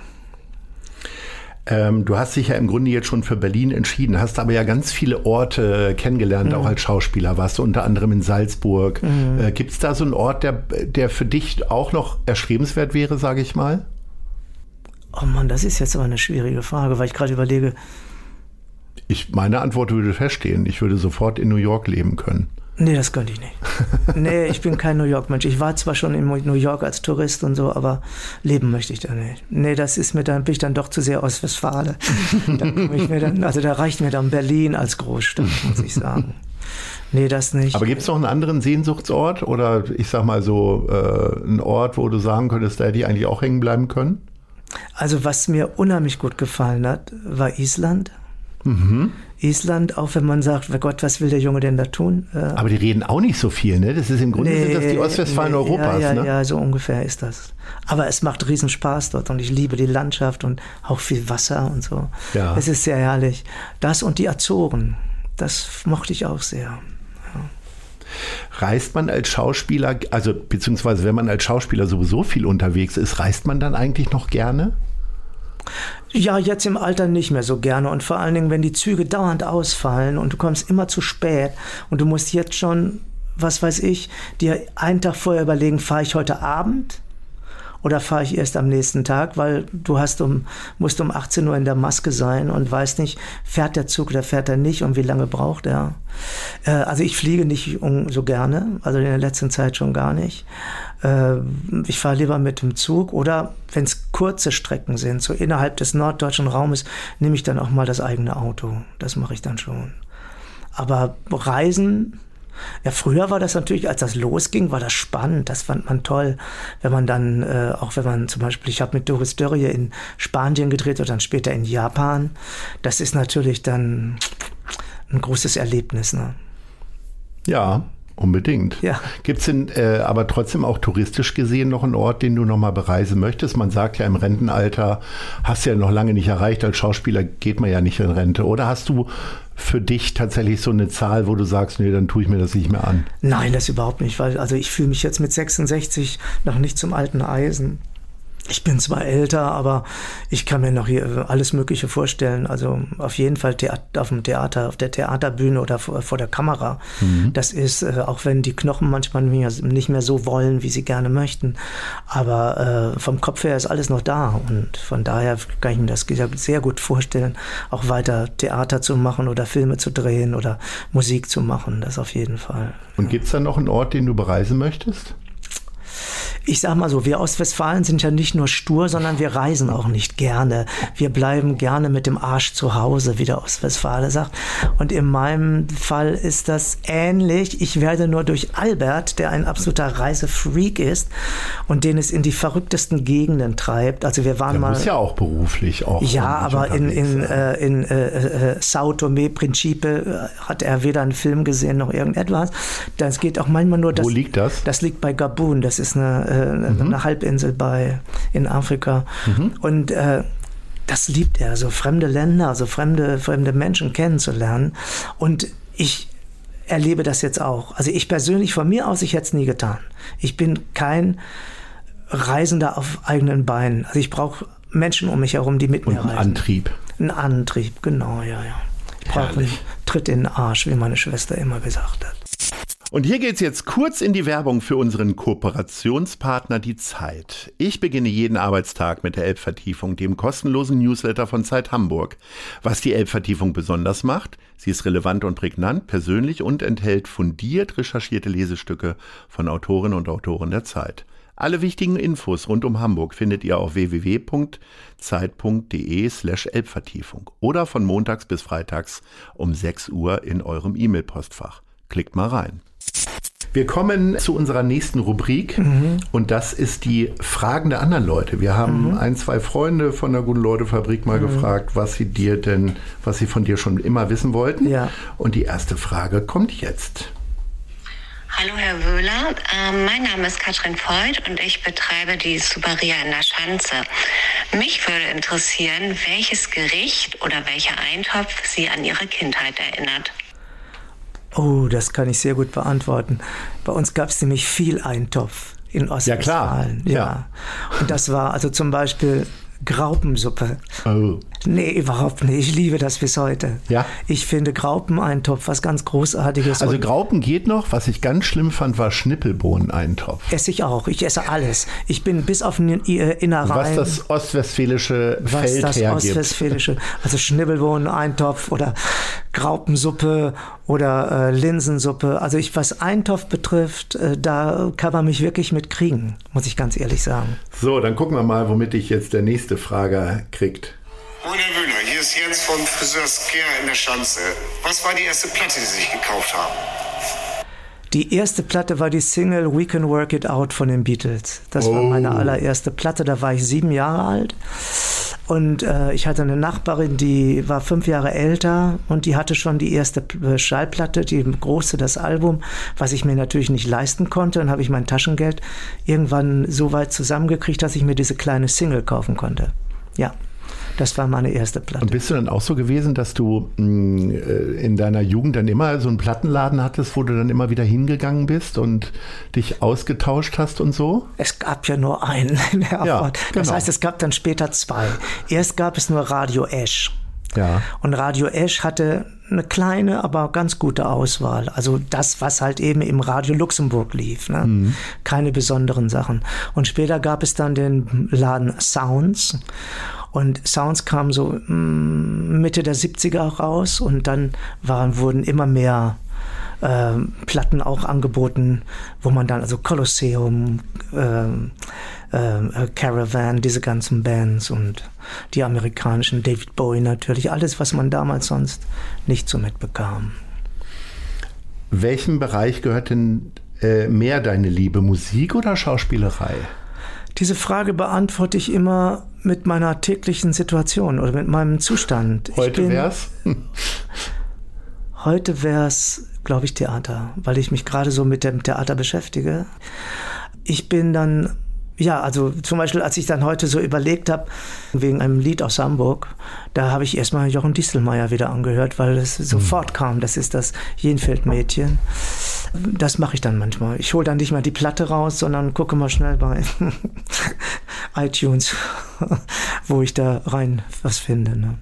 Ähm, du hast dich ja im Grunde jetzt schon für Berlin entschieden, hast aber ja ganz viele Orte kennengelernt, mhm. auch als Schauspieler. Warst du unter anderem in Salzburg. Mhm. Äh, Gibt es da so einen Ort, der, der für dich auch noch erstrebenswert wäre, sage ich mal? Oh Mann, das ist jetzt aber eine schwierige Frage, weil ich gerade überlege. Ich, meine Antwort würde feststehen. Ich würde sofort in New York leben können. Nee, das könnte ich nicht. [LAUGHS] nee, ich bin kein New York-Mensch. Ich war zwar schon in New York als Tourist und so, aber leben möchte ich da nicht. Nee, das ist mir dann, bin ich dann doch zu sehr aus Westfalen. [LAUGHS] da ich mir dann, also da reicht mir dann Berlin als Großstadt, muss ich sagen. Nee, das nicht. Aber gibt es noch einen anderen Sehnsuchtsort oder ich sag mal so äh, einen Ort, wo du sagen könntest, da hätte ich eigentlich auch hängen bleiben können? Also was mir unheimlich gut gefallen hat, war Island. Mhm. Island, auch wenn man sagt, oh Gott, was will der Junge denn da tun? Äh, Aber die reden auch nicht so viel, ne? Das ist im Grunde nee, sind das die Ostwestfalen nee, Europas, ja, ja, ne? Ja, so ungefähr ist das. Aber es macht riesen Spaß dort und ich liebe die Landschaft und auch viel Wasser und so. Ja. Es ist sehr herrlich. Das und die Azoren, das mochte ich auch sehr. Reist man als Schauspieler, also beziehungsweise wenn man als Schauspieler sowieso viel unterwegs ist, reist man dann eigentlich noch gerne? Ja, jetzt im Alter nicht mehr so gerne. Und vor allen Dingen, wenn die Züge dauernd ausfallen und du kommst immer zu spät und du musst jetzt schon, was weiß ich, dir einen Tag vorher überlegen, fahre ich heute Abend oder fahre ich erst am nächsten Tag, weil du hast um, musst um 18 Uhr in der Maske sein und weißt nicht, fährt der Zug oder fährt er nicht und wie lange braucht er. Äh, also ich fliege nicht so gerne, also in der letzten Zeit schon gar nicht. Äh, ich fahre lieber mit dem Zug oder wenn es kurze Strecken sind, so innerhalb des norddeutschen Raumes, nehme ich dann auch mal das eigene Auto. Das mache ich dann schon. Aber Reisen ja, früher war das natürlich, als das losging, war das spannend. Das fand man toll, wenn man dann, äh, auch wenn man zum Beispiel, ich habe mit Doris Dörrie in Spanien gedreht und dann später in Japan. Das ist natürlich dann ein großes Erlebnis. Ne? Ja, Unbedingt. Ja. Gibt es denn äh, aber trotzdem auch touristisch gesehen noch einen Ort, den du noch mal bereisen möchtest? Man sagt ja im Rentenalter, hast du ja noch lange nicht erreicht, als Schauspieler geht man ja nicht in Rente. Oder hast du für dich tatsächlich so eine Zahl, wo du sagst, nee, dann tue ich mir das nicht mehr an? Nein, das überhaupt nicht, weil also ich fühle mich jetzt mit 66 noch nicht zum alten Eisen. Ich bin zwar älter, aber ich kann mir noch hier alles Mögliche vorstellen. Also auf jeden Fall auf dem Theater, auf der Theaterbühne oder vor, vor der Kamera. Mhm. Das ist, äh, auch wenn die Knochen manchmal nicht mehr so wollen, wie sie gerne möchten. Aber äh, vom Kopf her ist alles noch da. Und von daher kann ich mir das sehr gut vorstellen, auch weiter Theater zu machen oder Filme zu drehen oder Musik zu machen. Das auf jeden Fall. Und gibt es da noch einen Ort, den du bereisen möchtest? Ich sag mal so, wir Ostwestfalen sind ja nicht nur stur, sondern wir reisen auch nicht gerne. Wir bleiben gerne mit dem Arsch zu Hause, wie der Ostwestfale sagt. Und in meinem Fall ist das ähnlich. Ich werde nur durch Albert, der ein absoluter Reisefreak ist und den es in die verrücktesten Gegenden treibt. Also wir waren der mal. Muss ja auch beruflich auch. Ja, aber in, in, äh, in äh, äh, Sao Tome Principe äh, hat er weder einen Film gesehen noch irgendetwas. Das geht auch manchmal nur. Das, Wo liegt das? Das liegt bei Gabun. Das ist eine äh, mhm. eine Halbinsel bei, in Afrika. Mhm. Und äh, das liebt er, so fremde Länder, also fremde, fremde Menschen kennenzulernen. Und ich erlebe das jetzt auch. Also ich persönlich von mir aus, ich hätte es nie getan. Ich bin kein Reisender auf eigenen Beinen. Also ich brauche Menschen um mich herum, die mit Und mir reisen. Ein Antrieb. Ein Antrieb, genau, ja, ja. Ich brauche einen Tritt in den Arsch, wie meine Schwester immer gesagt hat. Und hier geht's jetzt kurz in die Werbung für unseren Kooperationspartner Die Zeit. Ich beginne jeden Arbeitstag mit der Elbvertiefung, dem kostenlosen Newsletter von Zeit Hamburg. Was die Elbvertiefung besonders macht, sie ist relevant und prägnant, persönlich und enthält fundiert recherchierte Lesestücke von Autorinnen und Autoren der Zeit. Alle wichtigen Infos rund um Hamburg findet ihr auf www.zeit.de slash Elbvertiefung oder von montags bis freitags um 6 Uhr in eurem E-Mail-Postfach. Klickt mal rein. Wir kommen zu unserer nächsten Rubrik mhm. und das ist die Fragen der anderen Leute. Wir haben mhm. ein, zwei Freunde von der Guten-Leute-Fabrik mal mhm. gefragt, was sie dir denn, was sie von dir schon immer wissen wollten. Ja. Und die erste Frage kommt jetzt. Hallo Herr Wöhler, äh, mein Name ist Katrin Voigt und ich betreibe die Subaria in der Schanze. Mich würde interessieren, welches Gericht oder welcher Eintopf Sie an Ihre Kindheit erinnert. Oh, das kann ich sehr gut beantworten. Bei uns gab es nämlich viel Eintopf in Ostwestfalen. Ja, klar. Ja. ja. Und das war also zum Beispiel Graupensuppe. Oh. Nee, überhaupt nicht. Ich liebe das bis heute. Ja. Ich finde Graupeneintopf was ganz Großartiges. Also Graupen geht noch. Was ich ganz schlimm fand, war Schnippelbohneneintopf. Esse ich auch. Ich esse alles. Ich bin bis auf den Innereien. Was das ostwestfälische was Feld das hergibt. ostwestfälische, also Schnippelbohneneintopf oder Graupensuppe oder äh, Linsensuppe. Also ich, was Eintopf betrifft, äh, da kann man mich wirklich mit kriegen, muss ich ganz ehrlich sagen. So, dann gucken wir mal, womit dich jetzt der nächste Frage kriegt. Moin Herr Wöhler, hier ist Jens von Friseur Scare in der Schanze. Was war die erste Platte, die Sie sich gekauft haben? Die erste Platte war die Single We Can Work It Out von den Beatles. Das oh. war meine oh. allererste Platte, da war ich sieben Jahre alt. Und äh, ich hatte eine Nachbarin, die war fünf Jahre älter und die hatte schon die erste äh, Schallplatte, die große, das Album, was ich mir natürlich nicht leisten konnte. Dann habe ich mein Taschengeld irgendwann so weit zusammengekriegt, dass ich mir diese kleine Single kaufen konnte. Ja. Das war meine erste Platte. Und bist du dann auch so gewesen, dass du mh, mm, äh, in deiner Jugend dann immer so einen Plattenladen hattest, wo du dann immer wieder hingegangen bist und dich ausgetauscht hast und so? Es gab ja nur einen [LAUGHS] in Herford. Ja, genau. Das heißt, es gab dann später zwei. Erst gab es nur Radio Ash. Ja. Und Radio Ash hatte eine kleine, aber ganz gute Auswahl. Also das, was halt eben im Radio Luxemburg lief. Ne? Mhm. Keine besonderen Sachen. Und später gab es dann den Laden Sounds. Und Sounds kamen so mm, Mitte der 70er raus und dann waren, wurden immer mehr äh, Platten auch angeboten, wo man dann, also Colosseum, äh, äh, Caravan, diese ganzen Bands und die amerikanischen, David Bowie natürlich, alles, was man damals sonst nicht so mitbekam. Welchem Bereich gehört denn äh, mehr deine Liebe, Musik oder Schauspielerei? Diese Frage beantworte ich immer mit meiner täglichen Situation oder mit meinem Zustand. [LAUGHS] Heute wär's? heute wär's, glaube ich, Theater, weil ich mich gerade so mit dem Theater beschäftige. Ich bin dann ja, also zum Beispiel, als ich dann heute so überlegt habe, wegen einem Lied aus Hamburg, da habe ich erstmal Jochen Distelmeier wieder angehört, weil es sofort mhm. kam. Das ist das Jenfeld-Mädchen. Das mache ich dann manchmal. Ich hole dann nicht mal die Platte raus, sondern gucke mal schnell bei [LAUGHS] iTunes, [LAUGHS] wo ich da rein was finde. Ne?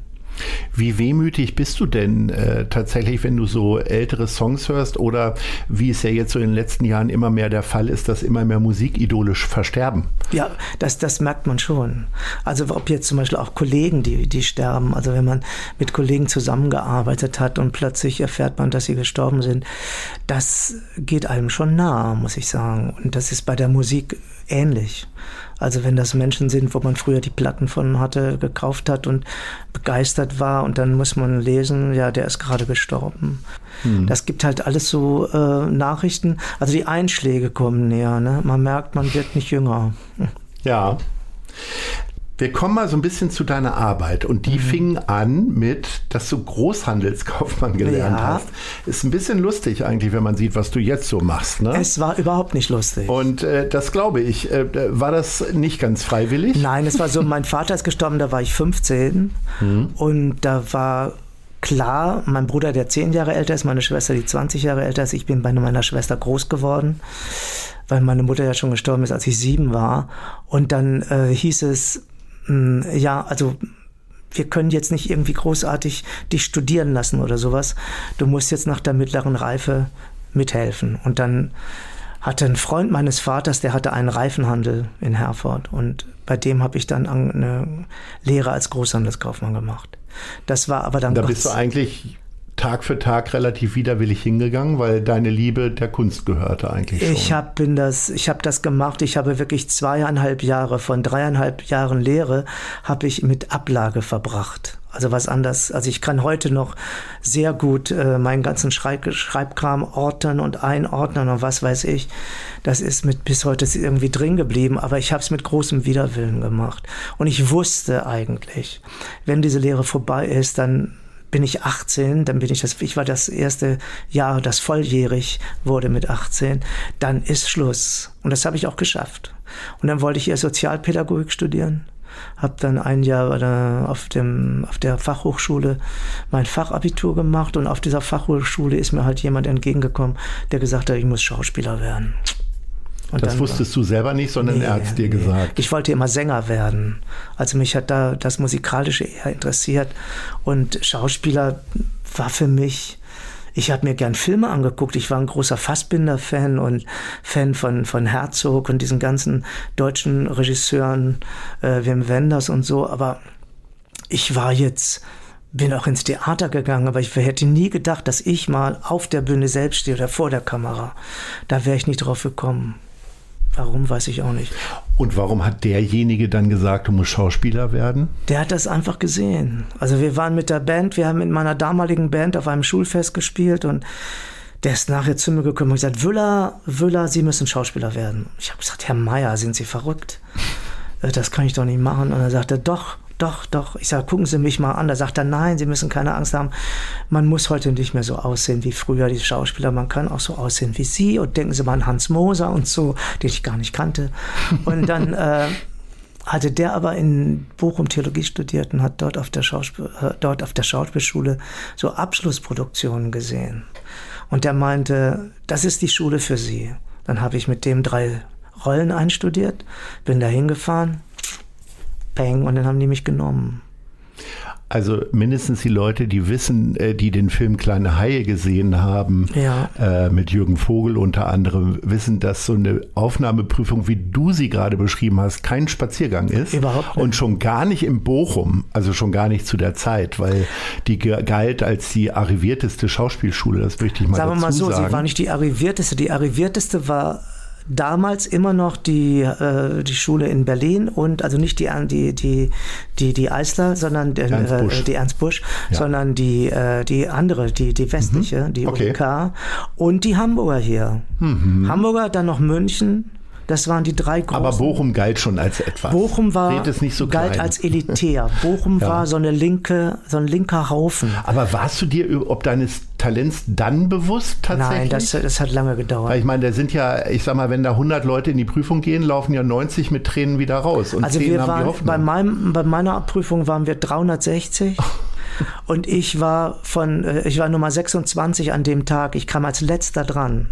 Wie wehmütig bist du denn äh, tatsächlich, wenn du so ältere Songs hörst oder wie es ja jetzt so in den letzten Jahren immer mehr der Fall ist, dass immer mehr Musikidole versterben? Ja, das, das merkt man schon. Also ob jetzt zum Beispiel auch Kollegen, die, die sterben, also wenn man mit Kollegen zusammengearbeitet hat und plötzlich erfährt man, dass sie gestorben sind, das geht einem schon nah, muss ich sagen. Und das ist bei der Musik ähnlich. Also wenn das Menschen sind, wo man früher die Platten von hatte, gekauft hat und begeistert war und dann muss man lesen, ja, der ist gerade gestorben. Hm. Das gibt halt alles so äh, Nachrichten. Also die Einschläge kommen näher. Ne? Man merkt, man wird nicht jünger. Ja. Wir kommen mal so ein bisschen zu deiner Arbeit und die mhm. fing an mit, dass du Großhandelskaufmann gelernt ja. hast. Ist ein bisschen lustig eigentlich, wenn man sieht, was du jetzt so machst. Ne? Es war überhaupt nicht lustig. Und äh, das glaube ich. Äh, war das nicht ganz freiwillig? Nein, es war so, mein Vater ist gestorben, da war ich 15 mhm. und da war klar, mein Bruder, der 10 Jahre älter ist, meine Schwester, die 20 Jahre älter ist, ich bin bei meiner Schwester groß geworden weil meine Mutter ja schon gestorben ist, als ich sieben war. Und dann äh, hieß es, ja, also wir können jetzt nicht irgendwie großartig dich studieren lassen oder sowas. Du musst jetzt nach der mittleren Reife mithelfen. Und dann hatte ein Freund meines Vaters, der hatte einen Reifenhandel in Herford und bei dem habe ich dann eine Lehre als Großhandelskaufmann gemacht. Das war aber dann. Da bist du eigentlich Tag für Tag relativ widerwillig hingegangen, weil deine Liebe der Kunst gehörte eigentlich schon. Ich habe das, ich habe das gemacht. Ich habe wirklich zweieinhalb Jahre von dreieinhalb Jahren Lehre habe ich mit Ablage verbracht. Also was anders. Also ich kann heute noch sehr gut äh, meinen ganzen Schreib Schreibkram ordnen und einordnen und was weiß ich. Das ist mit bis heute irgendwie drin geblieben, aber ich habe es mit großem Widerwillen gemacht. Und ich wusste eigentlich, wenn diese Lehre vorbei ist, dann bin ich 18, dann bin ich das, ich war das erste Jahr, das volljährig wurde mit 18, dann ist Schluss. Und das habe ich auch geschafft. Und dann wollte ich eher Sozialpädagogik studieren habe dann ein Jahr auf, dem, auf der Fachhochschule mein Fachabitur gemacht und auf dieser Fachhochschule ist mir halt jemand entgegengekommen, der gesagt hat, ich muss Schauspieler werden. Und das wusstest war, du selber nicht, sondern nee, er hat es dir nee. gesagt. Ich wollte immer Sänger werden. Also mich hat da das Musikalische eher interessiert. Und Schauspieler war für mich ich habe mir gern Filme angeguckt. Ich war ein großer Fassbinder-Fan und Fan von, von Herzog und diesen ganzen deutschen Regisseuren, äh, Wim Wenders und so. Aber ich war jetzt, bin auch ins Theater gegangen, aber ich hätte nie gedacht, dass ich mal auf der Bühne selbst stehe oder vor der Kamera. Da wäre ich nicht drauf gekommen. Warum, weiß ich auch nicht. Und warum hat derjenige dann gesagt, du musst Schauspieler werden? Der hat das einfach gesehen. Also wir waren mit der Band, wir haben mit meiner damaligen Band auf einem Schulfest gespielt und der ist nachher zu mir gekommen und gesagt, Wüller, Wüller, Sie müssen Schauspieler werden. Ich habe gesagt, Herr Meier, sind Sie verrückt? Äh, das kann ich doch nicht machen. Und er sagte, doch, doch, doch. Ich sage, gucken Sie mich mal an. Da sagt er, nein, Sie müssen keine Angst haben. Man muss heute nicht mehr so aussehen wie früher, die Schauspieler. Man kann auch so aussehen wie Sie. Und denken Sie mal an Hans Moser und so, den ich gar nicht kannte. Und dann [LAUGHS] äh, hatte der aber in Bochum Theologie studiert und hat dort auf der, Schauspiel, äh, dort auf der Schauspielschule so Abschlussproduktionen gesehen. Und der meinte, das ist die Schule für Sie. Dann habe ich mit dem drei Rollen einstudiert, bin da hingefahren, Peng, und dann haben die mich genommen. Also mindestens die Leute, die wissen, äh, die den Film Kleine Haie gesehen haben, ja. äh, mit Jürgen Vogel unter anderem, wissen, dass so eine Aufnahmeprüfung, wie du sie gerade beschrieben hast, kein Spaziergang ist. Überhaupt nicht. Und schon gar nicht im Bochum, also schon gar nicht zu der Zeit, weil die galt als die arrivierteste Schauspielschule, das möchte ich mal sagen. Sagen wir mal so, sagen. sie war nicht die arrivierteste, die arrivierteste war damals immer noch die, äh, die Schule in Berlin und also nicht die, die, die, die, die Eisler, sondern äh, Ernst Busch. die Ernst Busch, ja. sondern die, äh, die andere, die, die westliche, mhm. die okay. UK und die Hamburger hier. Mhm. Hamburger, dann noch München, das waren die drei großen. Aber Bochum galt schon als etwas. Bochum war, so galt als elitär. Bochum ja. war so eine linke, so ein linker Haufen. Aber warst du dir ob deines Talents dann bewusst tatsächlich? Nein, das, das hat lange gedauert. Weil ich meine, da sind ja, ich sag mal, wenn da 100 Leute in die Prüfung gehen, laufen ja 90 mit Tränen wieder raus. Und also wir waren, bei, meinem, bei meiner Prüfung waren wir 360. [LAUGHS] und ich war von, äh, ich war Nummer 26 an dem Tag. Ich kam als letzter dran.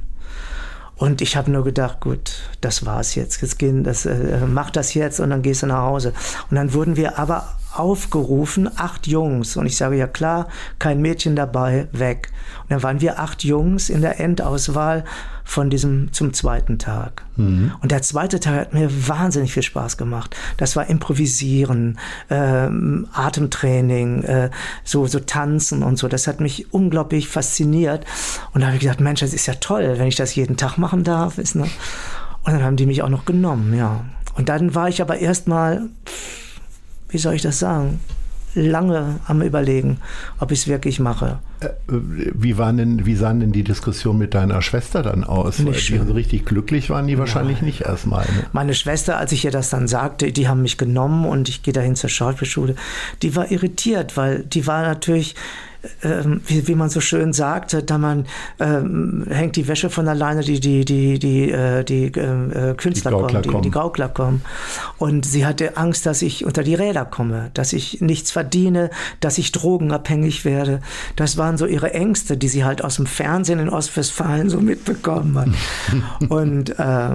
Und ich habe nur gedacht, gut, das war's jetzt. Jetzt gehen, das, äh, mach das jetzt und dann gehst du nach Hause. Und dann wurden wir aber aufgerufen, acht Jungs. Und ich sage, ja klar, kein Mädchen dabei, weg. Und dann waren wir acht Jungs in der Endauswahl von diesem zum zweiten Tag. Mhm. Und der zweite Tag hat mir wahnsinnig viel Spaß gemacht. Das war Improvisieren, ähm, Atemtraining, äh, so, so Tanzen und so. Das hat mich unglaublich fasziniert. Und da habe ich gedacht, Mensch, das ist ja toll, wenn ich das jeden Tag machen darf. Ist, ne? Und dann haben die mich auch noch genommen, ja. Und dann war ich aber erstmal wie soll ich das sagen, lange am Überlegen, ob ich es wirklich mache. Äh, wie, waren denn, wie sahen denn die Diskussionen mit deiner Schwester dann aus? Nicht schön. die so richtig glücklich waren die Nein. wahrscheinlich nicht erstmal. Ne? Meine Schwester, als ich ihr das dann sagte, die haben mich genommen und ich gehe dahin zur Schauspielschule, die war irritiert, weil die war natürlich ähm, wie, wie man so schön sagt, da man ähm, hängt die Wäsche von alleine, die die die die äh, die äh, Künstler die kommen, die, die Gaukler kommen. Und sie hatte Angst, dass ich unter die Räder komme, dass ich nichts verdiene, dass ich drogenabhängig werde. Das waren so ihre Ängste, die sie halt aus dem Fernsehen in Ostwestfalen so mitbekommen hat. [LAUGHS] Und äh,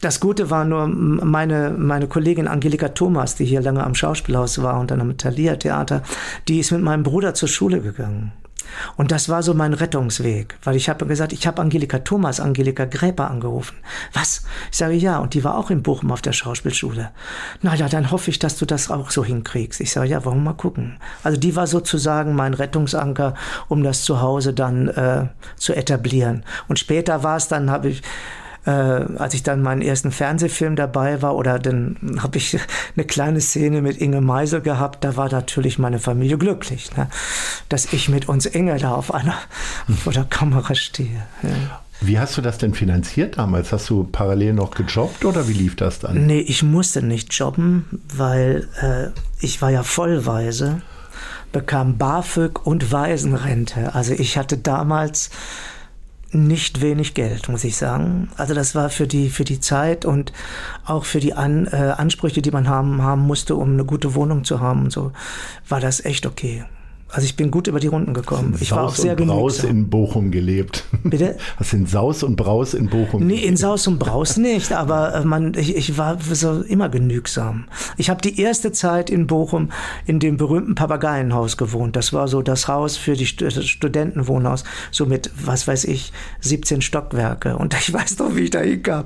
das Gute war nur meine, meine Kollegin Angelika Thomas, die hier lange am Schauspielhaus war und dann am Thalia Theater, die ist mit meinem Bruder zur Schule gegangen. Und das war so mein Rettungsweg, weil ich habe gesagt, ich habe Angelika Thomas, Angelika Gräper angerufen. Was? Ich sage ja, und die war auch in Bochum auf der Schauspielschule. Na ja, dann hoffe ich, dass du das auch so hinkriegst. Ich sage ja, warum mal gucken. Also die war sozusagen mein Rettungsanker, um das zu Hause dann äh, zu etablieren. Und später war es dann, habe ich äh, als ich dann meinen ersten Fernsehfilm dabei war, oder dann habe ich [LAUGHS] eine kleine Szene mit Inge Meisel gehabt, da war natürlich meine Familie glücklich, ne? dass ich mit uns Inge da auf einer [LAUGHS] vor der Kamera stehe. Ja. Wie hast du das denn finanziert damals? Hast du parallel noch gejobbt oder wie lief das dann? Nee, ich musste nicht jobben, weil äh, ich war ja vollweise, bekam BAföG und Waisenrente. Also ich hatte damals nicht wenig Geld, muss ich sagen. Also das war für die, für die Zeit und auch für die An, äh, Ansprüche, die man haben, haben musste, um eine gute Wohnung zu haben und so, war das echt okay. Also ich bin gut über die Runden gekommen. Ich Saus war auch sehr und Braus genügsam. in Bochum gelebt. Bitte? [LAUGHS] Hast in Saus und Braus in Bochum Nee, in Saus und Braus nicht, aber äh, man, ich, ich war so immer genügsam. Ich habe die erste Zeit in Bochum in dem berühmten Papageienhaus gewohnt. Das war so das Haus für die das Studentenwohnhaus, so mit, was weiß ich, 17 Stockwerke. Und ich [LAUGHS] weiß noch, wie ich da hinkam.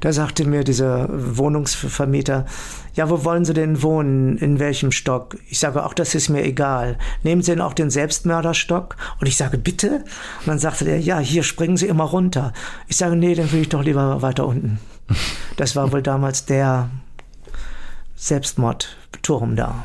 Da sagte mir dieser Wohnungsvermieter, ja, wo wollen Sie denn wohnen? In welchem Stock? Ich sage, auch das ist mir egal. Nehmen Sie denn auch den Selbstmörderstock? Und ich sage, bitte? Und dann sagte der, ja, hier springen Sie immer runter. Ich sage, nee, dann will ich doch lieber weiter unten. [LAUGHS] Das war wohl damals der Selbstmordturm da.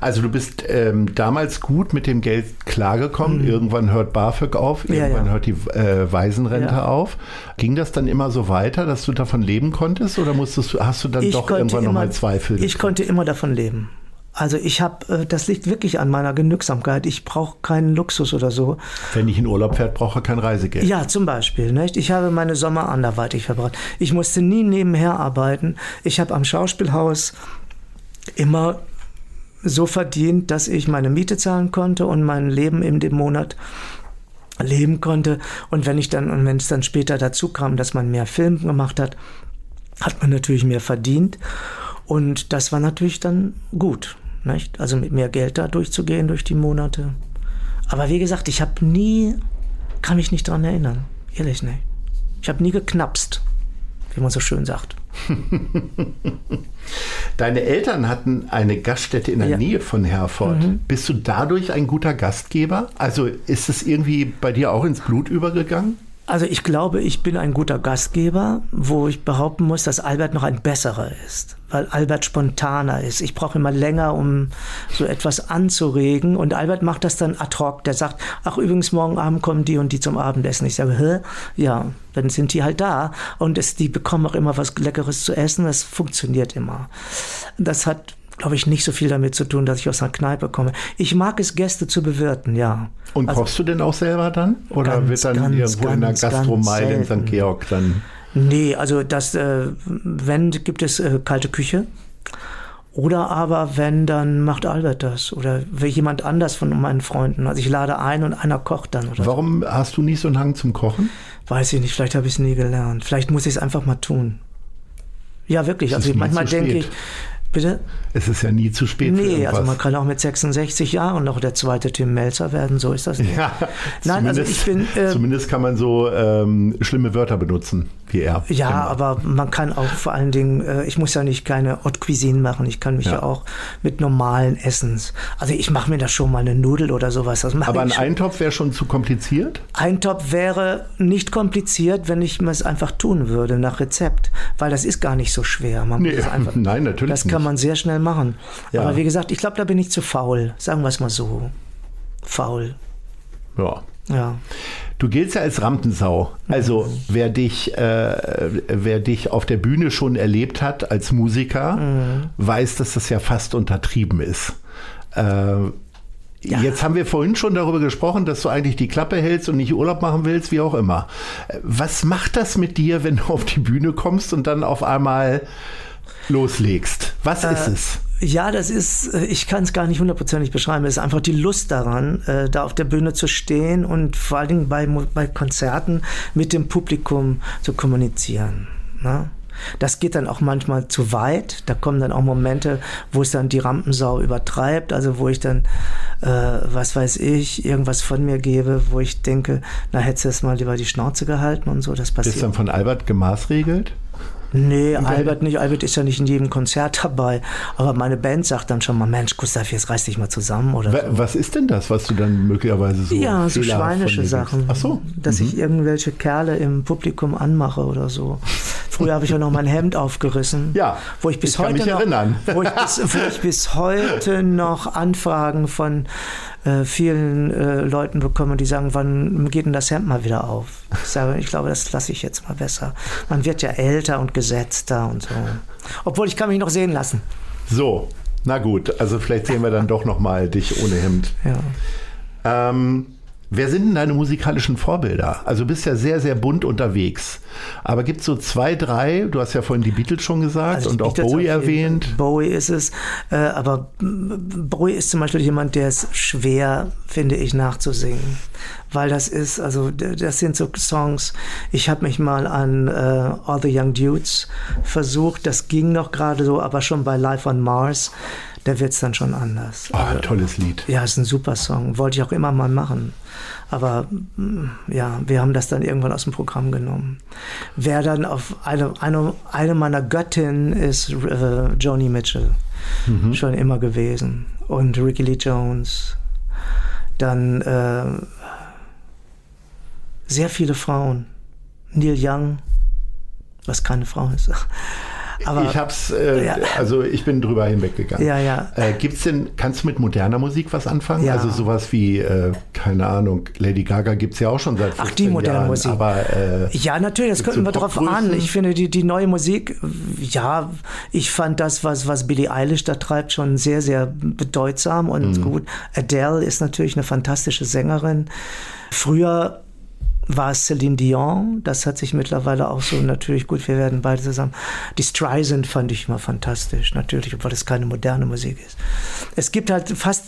Also du bist ähm, damals gut mit dem Geld klargekommen. Irgendwann hört BAföG auf, Mhm. Ja, irgendwann ja. hört die äh, Waisenrente Ja. auf. Ging das dann immer so weiter, dass du davon leben konntest oder musstest du, hast du dann doch irgendwann nochmal Zweifel? Ich konnte immer davon leben. Also ich habe, äh, das liegt wirklich an meiner Genügsamkeit. Ich brauche keinen Luxus oder so. Wenn ich in Urlaub fährt, brauche ich kein Reisegeld. Ja, zum Beispiel. Nicht? Ich habe meine Sommer anderweitig verbracht. Ich musste nie nebenher arbeiten. Ich habe am Schauspielhaus immer so verdient, dass ich meine Miete zahlen konnte und mein Leben in dem Monat leben konnte. Und wenn ich dann, und wenn es dann später dazu kam, dass man mehr Film gemacht hat, hat man natürlich mehr verdient. Und das war natürlich dann gut. Nicht? Also mit mehr Geld da durchzugehen durch die Monate. Aber wie gesagt, ich habe nie, kann mich nicht daran erinnern. Ehrlich nicht. Ich habe nie geknapst, wie man so schön sagt. [LAUGHS] Deine Eltern hatten eine Gaststätte in der Ja. Mhm. Nähe von Herford. Bist du dadurch ein guter Gastgeber? Also ist es irgendwie bei dir auch ins Blut übergegangen? Also ich glaube, ich bin ein guter Gastgeber, wo ich behaupten muss, dass Albert noch ein besserer ist, weil Albert spontaner ist. Ich brauche immer länger, um so etwas anzuregen und Albert macht das dann ad hoc. Der sagt, ach übrigens, morgen Abend kommen die und die zum Abendessen. Ich sage, hä? Ja, dann sind die halt da und es, die bekommen auch immer was Leckeres zu essen. Das funktioniert immer. Das hat glaube ich, nicht so viel damit zu tun, dass ich aus einer Kneipe komme. Ich mag es, Gäste zu bewirten, ja. Und Also- kochst du denn auch selber dann? Oder Ganz, wird dann ganz, irgendwo in der ganz, ganz Gastromeile in. St. Georg dann? Nee, also das, äh, wenn gibt es äh, kalte Küche. Oder aber wenn, dann macht Albert das. Oder jemand anders von meinen Freunden. Also ich lade ein und einer kocht dann. Warum hast du nicht so einen Hang zum Kochen? Weiß ich nicht, vielleicht habe ich es nie gelernt. Vielleicht muss ich es einfach mal tun. Ja, wirklich. Also manchmal denke ich, bitte? Es ist ja nie zu spät Nee, also man kann auch mit 66 Jahren noch der zweite Tim Melzer werden, so ist das nicht. ja, Nein, also zumindest, ich bin, äh, zumindest kann man so ähm, schlimme Wörter benutzen, er. Ja, Immer. aber man kann auch vor allen Dingen, äh, ich muss ja nicht keine Haute Cuisine machen, ich kann mich ja, Ja. auch mit normalen Essens. Also ich mache mir da schon mal eine Nudel oder sowas. Das Aber ein schon. Eintopf wäre schon zu kompliziert? Eintopf wäre nicht kompliziert, wenn ich es einfach tun würde nach Rezept, weil das ist gar nicht so schwer. Man Nee, einfach, [LAUGHS] nein, natürlich Das kann nicht. man sehr schnell machen. Ja. Aber wie gesagt, ich glaube, da bin ich zu faul. Sagen wir es mal so. Faul. Ja. Ja. Du giltst ja als Rampensau. Also Mhm. wer dich, äh, wer dich auf der Bühne schon erlebt hat als Musiker, Mhm. weiß, dass das ja fast untertrieben ist. Äh, Jetzt haben wir vorhin schon darüber gesprochen, dass du eigentlich die Klappe hältst und nicht Urlaub machen willst, wie auch immer. Äh, Was macht das mit dir, wenn du auf die Bühne kommst und dann auf einmal loslegst? Was ist es? Ja, das ist, äh, ich kann es gar nicht hundertprozentig beschreiben. Es ist einfach die Lust daran, äh, da auf der Bühne zu stehen und vor allen Dingen bei, bei Konzerten mit dem Publikum zu kommunizieren. Ne? Das geht dann auch manchmal zu weit. Da kommen dann auch Momente, wo es dann die Rampensau übertreibt. Also wo ich dann, äh, was weiß ich, irgendwas von mir gebe, wo ich denke, na hättest du jetzt mal lieber die Schnauze gehalten und so. Das Bist passiert. dann von Albert gemaßregelt? Nee, Albert nicht. Albert ist ja nicht in jedem Konzert dabei. Aber meine Band sagt dann schon mal, Mensch, Gustav, jetzt reiß dich mal zusammen oder so. Was ist denn das, was du dann möglicherweise so Ja, so schweinische Sachen. Ach so. Dass ich irgendwelche Kerle im Publikum anmache oder so. Früher habe ich ja noch mein Hemd aufgerissen. Ja, wo ich bis ich kann heute mich noch, erinnern. Wo ich, bis, wo ich bis heute noch Anfragen von äh, vielen äh, Leuten bekomme, die sagen, wann geht denn das Hemd mal wieder auf? Ich sage, ich glaube, das lasse ich jetzt mal besser. Man wird ja älter und gesetzter und so. Obwohl ich kann mich noch sehen lassen. So, na gut, also vielleicht sehen wir dann doch noch mal dich ohne Hemd. Ja. Ähm, wer sind denn deine musikalischen Vorbilder? Also du bist ja sehr, sehr bunt unterwegs. Aber gibt es so zwei, drei, du hast ja vorhin die Beatles schon gesagt Also und auch Bowie erwähnt. Bowie ist es, äh, aber Bowie ist zum Beispiel jemand, der ist schwer, finde ich, nachzusingen. Weil das ist, also das sind so Songs, ich habe mich mal an äh, All the Young Dudes versucht, das ging noch gerade so, aber schon bei Life on Mars, da wird es dann schon anders. Oh, tolles Lied. Ja, ist ein super Song. Wollte ich auch immer mal machen. Aber mm, ja, wir haben das dann irgendwann aus dem Programm genommen. Wer dann auf eine, eine, eine meiner Göttinnen ist äh, Joni Mitchell. Schon immer gewesen. Und Ricky Lee Jones. Dann äh, sehr viele Frauen. Neil Young, was keine Frau ist. Aber ich hab's, äh, Ja. also ich bin drüber hinweggegangen. Ja, ja. Äh, gibt's denn, kannst du mit moderner Musik was anfangen? Ja. Also sowas wie, äh, keine Ahnung, Lady Gaga gibt's ja auch schon seit 15 Ach, die moderne Jahren, Musik. Aber äh, Ja, natürlich, das könnten so wir drauf an. Ich finde, die, die neue Musik, ja, ich fand das, was, was Billie Eilish da treibt, schon sehr, sehr bedeutsam und gut. Adele ist natürlich eine fantastische Sängerin. Früher war es Celine Dion, das hat sich mittlerweile auch so natürlich gut, wir werden beide zusammen. Die Streisand fand ich immer fantastisch, natürlich, obwohl das keine moderne Musik ist. Es gibt halt fast,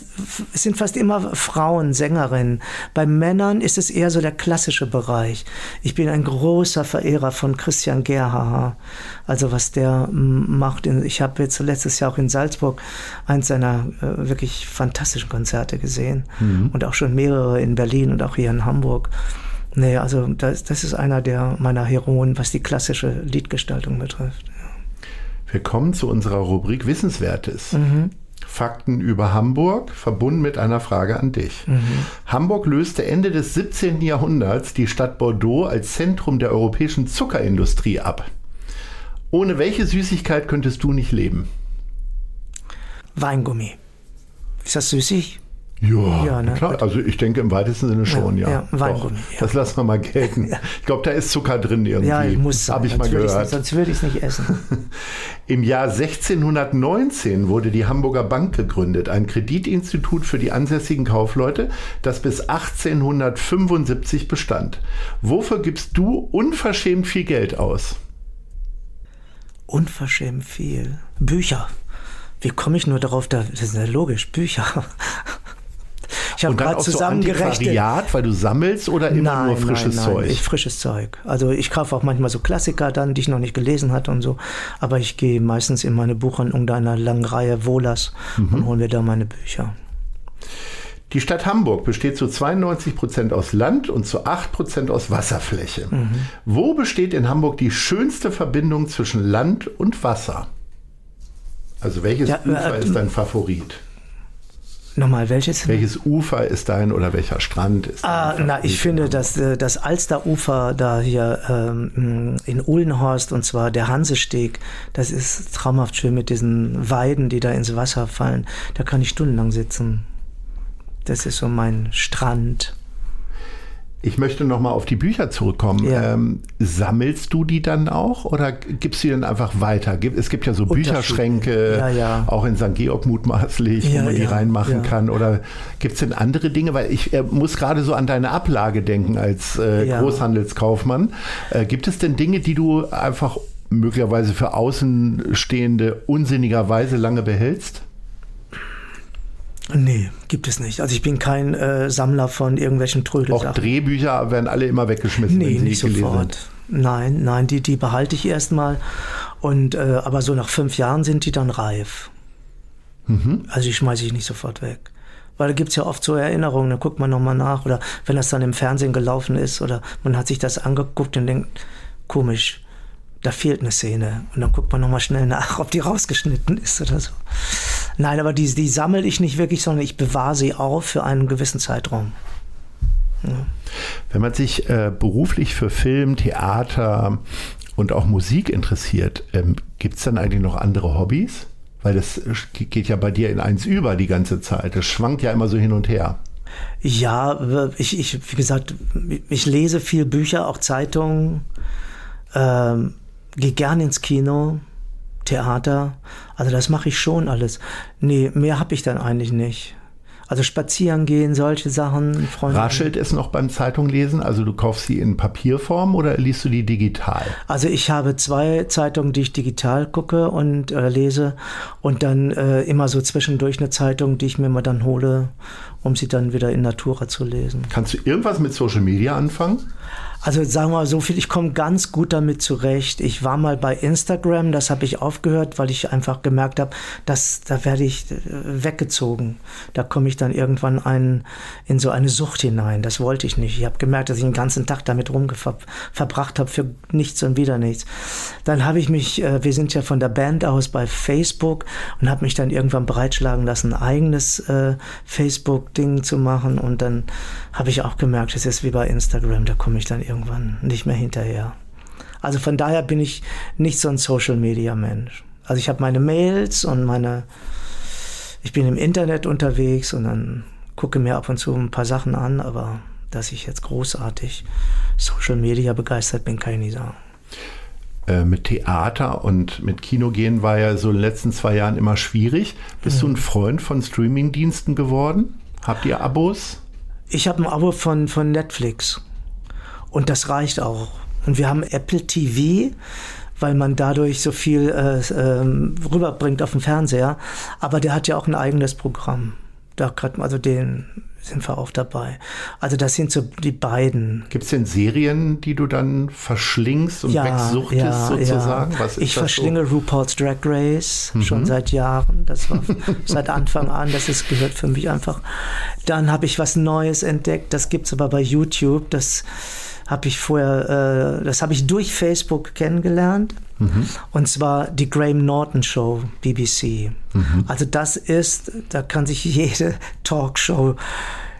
es sind fast immer Frauen, Sängerinnen. Bei Männern ist es eher so der klassische Bereich. Ich bin ein großer Verehrer von Christian Gerhaher. Also was der macht. Ich habe jetzt letztes Jahr auch in Salzburg eins seiner äh, wirklich fantastischen Konzerte gesehen und auch schon mehrere in Berlin und auch hier in Hamburg. Nee, also das, das ist einer der meiner Heroen, was die klassische Liedgestaltung betrifft. wir kommen zu unserer Rubrik Wissenswertes. Fakten über Hamburg, verbunden mit einer Frage an dich. Hamburg löste Ende des 17. Jahrhunderts die Stadt Bordeaux als Zentrum der europäischen Zuckerindustrie ab. Ohne welche Süßigkeit könntest du nicht leben? Weingummi. Ist das süßig? Ja, Ja, ne? klar. Also ich denke im weitesten Sinne schon, ja. Ja, ja. Das lassen wir mal gelten. Ich glaube, da ist Zucker drin irgendwie. Ja, ich muss Habe ich sonst mal gehört. Nicht, sonst würde ich es nicht essen. [LAUGHS] Im Jahr 1619 wurde die Hamburger Bank gegründet, ein Kreditinstitut für die ansässigen Kaufleute, das bis 1875 bestand. Wofür gibst du unverschämt viel Geld aus? Unverschämt viel. Bücher. Wie komme ich nur darauf? Da, das ist ja logisch, Bücher. Ich habe gerade so zusammengerechnet. Antiquariat, weil du sammelst oder immer nur frisches nein, nein, Zeug? Ich, frisches Zeug. Also ich kaufe auch manchmal so Klassiker dann, die ich noch nicht gelesen hatte und so. Aber ich gehe meistens in meine Buchhandlung da einer langen Reihe Wohlers Mhm. und hole mir da meine Bücher. Die Stadt Hamburg besteht zu 92 Prozent aus Land und zu 8 Prozent aus Wasserfläche. Mhm. Wo besteht in Hamburg die schönste Verbindung zwischen Land und Wasser? Also welches Ja, Ufer äh, ist dein Favorit? Nochmal, welches? Welches Ufer ist dein oder welcher Strand ist Ah, dein na, ich finde, dass äh, das Alsterufer da hier ähm, in Uhlenhorst und zwar der Hansesteg, das ist traumhaft schön mit diesen Weiden, die da ins Wasser fallen. Da kann ich stundenlang sitzen. Das ist so mein Strand. Ich möchte noch mal auf die Bücher zurückkommen. Ja. Ähm, sammelst du die dann auch oder gibst du die dann einfach weiter? Es gibt ja so Bücherschränke, Ja, ja. auch in St. Georg mutmaßlich, wo man die reinmachen kann. Oder gibt es denn andere Dinge? Weil ich äh, muss gerade so an deine Ablage denken als äh. Großhandelskaufmann. Äh, gibt es denn Dinge, die du einfach möglicherweise für Außenstehende unsinnigerweise lange behältst? Nee, gibt es nicht. Also ich bin kein äh, Sammler von irgendwelchen Auch Trödelsachen. Drehbücher werden alle immer weggeschmissen, Nee, wenn sie nicht sofort. sind. Nein, nein, die, die behalte ich erstmal. Und äh, aber so nach fünf Jahren sind die dann reif. Mhm. Also die schmeiße ich nicht sofort weg. Weil da gibt's ja oft so Erinnerungen, da guckt man nochmal nach. Oder wenn das dann im Fernsehen gelaufen ist oder man hat sich das angeguckt und denkt, komisch, da fehlt eine Szene. Und dann guckt man nochmal schnell nach, [LAUGHS] ob die rausgeschnitten ist oder so. Nein, aber die, die sammle ich nicht wirklich, sondern ich bewahre sie auf für einen gewissen Zeitraum. Ja. Wenn man sich äh, beruflich für Film, Theater und auch Musik interessiert, ähm, gibt es dann eigentlich noch andere Hobbys? Weil das geht ja bei dir in eins über die ganze Zeit. Das schwankt ja immer so hin und her. Ja, ich, ich wie gesagt, ich lese viel Bücher, auch Zeitungen, ähm, gehe gern ins Kino, Theater. Also das mache ich schon alles. Nee, mehr habe ich dann eigentlich nicht. Also spazieren gehen, solche Sachen. Freunde. Raschelt es noch beim Zeitunglesen? Also du kaufst sie in Papierform oder liest du die digital? Also ich habe zwei Zeitungen, die ich digital gucke und äh, lese und dann äh, immer so zwischendurch eine Zeitung, die ich mir mal dann hole, um sie dann wieder in Natura zu lesen. Kannst du irgendwas mit Social Media anfangen? Also sagen wir mal so viel, ich komme ganz gut damit zurecht. Ich war mal bei Instagram, das habe ich aufgehört, weil ich einfach gemerkt habe, dass da werde ich äh, weggezogen. Da komme ich dann irgendwann ein, in so eine Sucht hinein. Das wollte ich nicht. Ich habe gemerkt, dass ich den ganzen Tag damit rumverbracht habe für nichts und wieder nichts. Dann habe ich mich, äh, wir sind ja von der Band aus bei Facebook und habe mich dann irgendwann bereitschlagen lassen, ein eigenes äh, Facebook-Ding zu machen. Und dann habe ich auch gemerkt, es ist wie bei Instagram, da komme ich dann irgendwann nicht mehr hinterher. Also von daher bin ich nicht so ein Social-Media-Mensch. Also ich habe meine Mails und meine, ich bin im Internet unterwegs und dann gucke mir ab und zu ein paar Sachen an, aber dass ich jetzt großartig Social Media begeistert bin, kann ich nicht sagen. Äh, mit Theater und mit Kino gehen war ja so in den letzten zwei Jahren immer schwierig. Bist mhm. du ein Freund von Streamingdiensten geworden? Habt ihr Abos? Ich habe ein Abo von, von Netflix. Und das reicht auch. Und wir haben Apple TV, weil man dadurch so viel äh, äh, rüberbringt auf dem Fernseher. Aber der hat ja auch ein eigenes Programm. Da gerade also den sind wir auch dabei. Also das sind so die beiden. Gibt es denn Serien, die du dann verschlingst und ja, wegsuchtest ja, sozusagen? Ja. ich verschlinge so? RuPaul's Drag Race mhm. schon seit Jahren. Das war [LAUGHS] seit Anfang an. Das ist, gehört für mich einfach. Dann habe ich was Neues entdeckt. Das gibt es aber bei YouTube. Das habe ich vorher, äh, das habe ich durch Facebook kennengelernt. Mhm. Und zwar die Graham Norton Show, BBC. Mhm. Also das ist, da kann sich jede [LAUGHS] Talkshow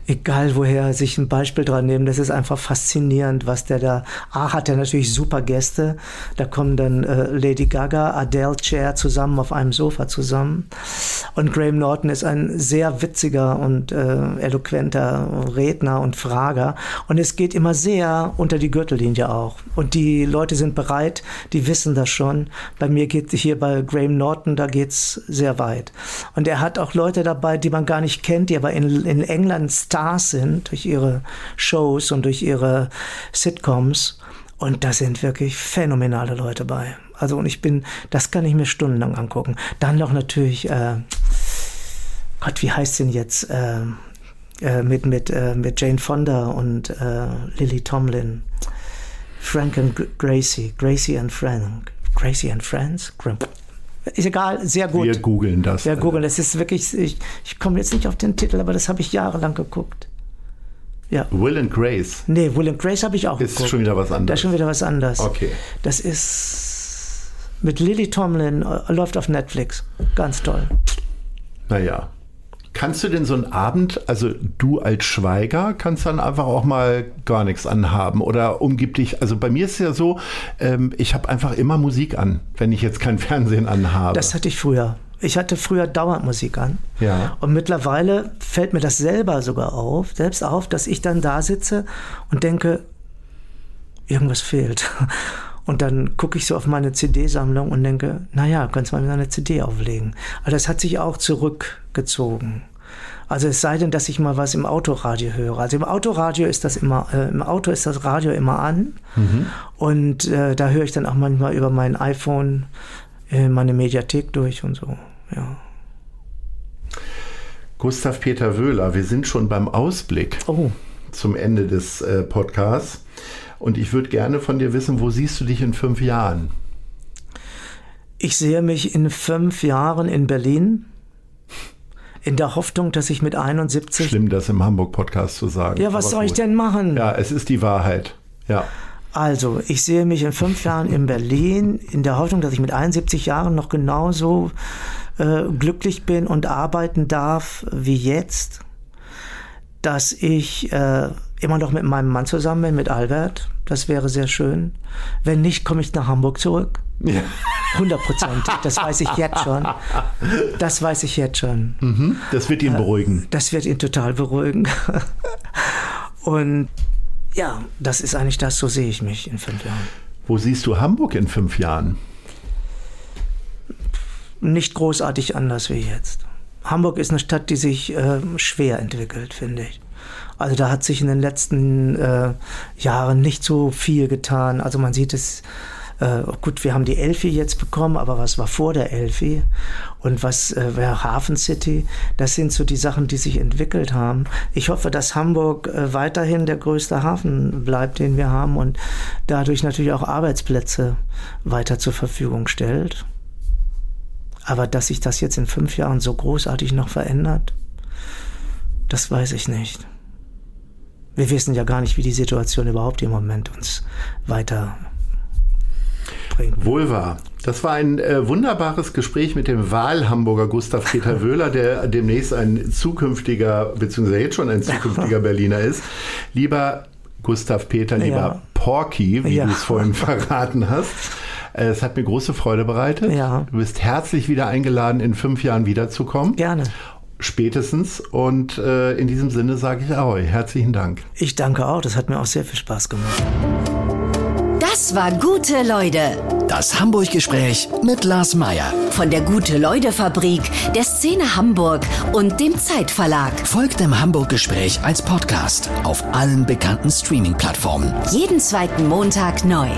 egal woher sich ein Beispiel dran nehmen. Das ist einfach faszinierend, was der da. A hat er natürlich super Gäste. Da kommen dann äh, Lady Gaga, Adele Chair zusammen auf einem Sofa zusammen. Und Graham Norton ist ein sehr witziger und äh, eloquenter Redner und Frager. Und es geht immer sehr unter die Gürtellinie auch. Und die Leute sind bereit, die wissen das schon. Bei mir geht hier bei Graham Norton, da geht's sehr weit. Und er hat auch Leute dabei, die man gar nicht kennt, die aber in, in England Stars sind durch ihre Shows und durch ihre Sitcoms. Und da sind wirklich phänomenale Leute bei. Also und ich bin, das kann ich mir stundenlang angucken. Dann noch natürlich, äh, Gott, wie heißt denn jetzt? Äh, äh, mit, mit, äh, mit Jane Fonda und äh, Lily Tomlin. Frank and Gracie. Gracie and Frank. Gracie and Friends? Ist egal, sehr gut. Wir googeln das. Wir googeln, das ist wirklich, ich, ich komme jetzt nicht auf den Titel, aber das habe ich jahrelang geguckt. Ja. Will and Grace. Nee, Will and Grace habe ich auch ist geguckt. Ist schon wieder was anderes. Das ist schon wieder was anderes. Okay. Das ist mit Lily Tomlin, äh, läuft auf Netflix. Ganz toll. Naja, Kannst du denn so einen Abend, also du als Schweiger, kannst dann einfach auch mal gar nichts anhaben oder umgibt dich, also bei mir ist es ja so, ähm, ich habe einfach immer Musik an, wenn ich jetzt kein [LAUGHS] Fernsehen anhabe. Das hatte ich früher. Ich hatte früher dauernd Musik an. Ja. Und mittlerweile fällt mir das selber sogar auf, selbst auf, dass ich dann da sitze und denke, irgendwas fehlt. [LAUGHS] Und dann gucke ich so auf meine CD-Sammlung und denke, naja, kannst du mal eine CD auflegen. Aber das hat sich auch zurückgezogen. Also es sei denn, dass ich mal was im Autoradio höre. Also im Autoradio ist das immer, äh, im Auto ist das Radio immer an. Mhm. Und äh, da höre ich dann auch manchmal über mein iPhone äh, meine Mediathek durch und so. Ja. Gustav Peter Wöhler, wir sind schon beim Ausblick oh. zum Ende des äh, Podcasts. Und ich würde gerne von dir wissen, wo siehst du dich in fünf Jahren? Ich sehe mich in fünf Jahren in Berlin. In der Hoffnung, dass ich mit 71. Schlimm, das im Hamburg-Podcast zu sagen. Ja, was soll gut. ich denn machen? Ja, es ist die Wahrheit. Ja. Also, ich sehe mich in fünf Jahren in Berlin in der Hoffnung, dass ich mit 71 Jahren noch genauso äh, glücklich bin und arbeiten darf wie jetzt. Dass ich äh, immer noch mit meinem Mann zusammen bin, mit Albert. Das wäre sehr schön. Wenn nicht, komme ich nach Hamburg zurück. Ja. 100 Prozent. Das weiß ich jetzt schon. Das weiß ich jetzt schon. Mhm. Das wird ihn beruhigen. Das wird ihn total beruhigen. Und ja, das ist eigentlich das, so sehe ich mich in fünf Jahren. Wo siehst du Hamburg in fünf Jahren? Nicht großartig anders wie jetzt. Hamburg ist eine Stadt, die sich äh, schwer entwickelt, finde ich. Also da hat sich in den letzten äh, Jahren nicht so viel getan. Also man sieht es äh, gut, wir haben die Elfi jetzt bekommen, aber was war vor der Elfi? Und was äh, wäre Hafen City? Das sind so die Sachen, die sich entwickelt haben. Ich hoffe, dass Hamburg äh, weiterhin der größte Hafen bleibt, den wir haben und dadurch natürlich auch Arbeitsplätze weiter zur Verfügung stellt. Aber dass sich das jetzt in fünf Jahren so großartig noch verändert, das weiß ich nicht. Wir wissen ja gar nicht, wie die Situation überhaupt im Moment uns weiter bringt. Wohl wahr. Das war ein äh, wunderbares Gespräch mit dem Wahlhamburger Gustav Peter [LAUGHS] Wöhler, der demnächst ein zukünftiger, beziehungsweise jetzt schon ein zukünftiger [LAUGHS] Berliner ist. Lieber Gustav Peter, lieber ja. Porky, wie ja. du es vorhin [LAUGHS] verraten hast. Äh, es hat mir große Freude bereitet. Ja. Du bist herzlich wieder eingeladen, in fünf Jahren wiederzukommen. Gerne. Spätestens. Und äh, in diesem Sinne sage ich Ahoi. Herzlichen Dank. Ich danke auch. Das hat mir auch sehr viel Spaß gemacht. Das war Gute Leute. Das Hamburg-Gespräch mit Lars Meier. Von der Gute-Leute-Fabrik, der Szene Hamburg und dem Zeitverlag. Folgt dem Hamburg-Gespräch als Podcast auf allen bekannten Streaming-Plattformen. Jeden zweiten Montag neu.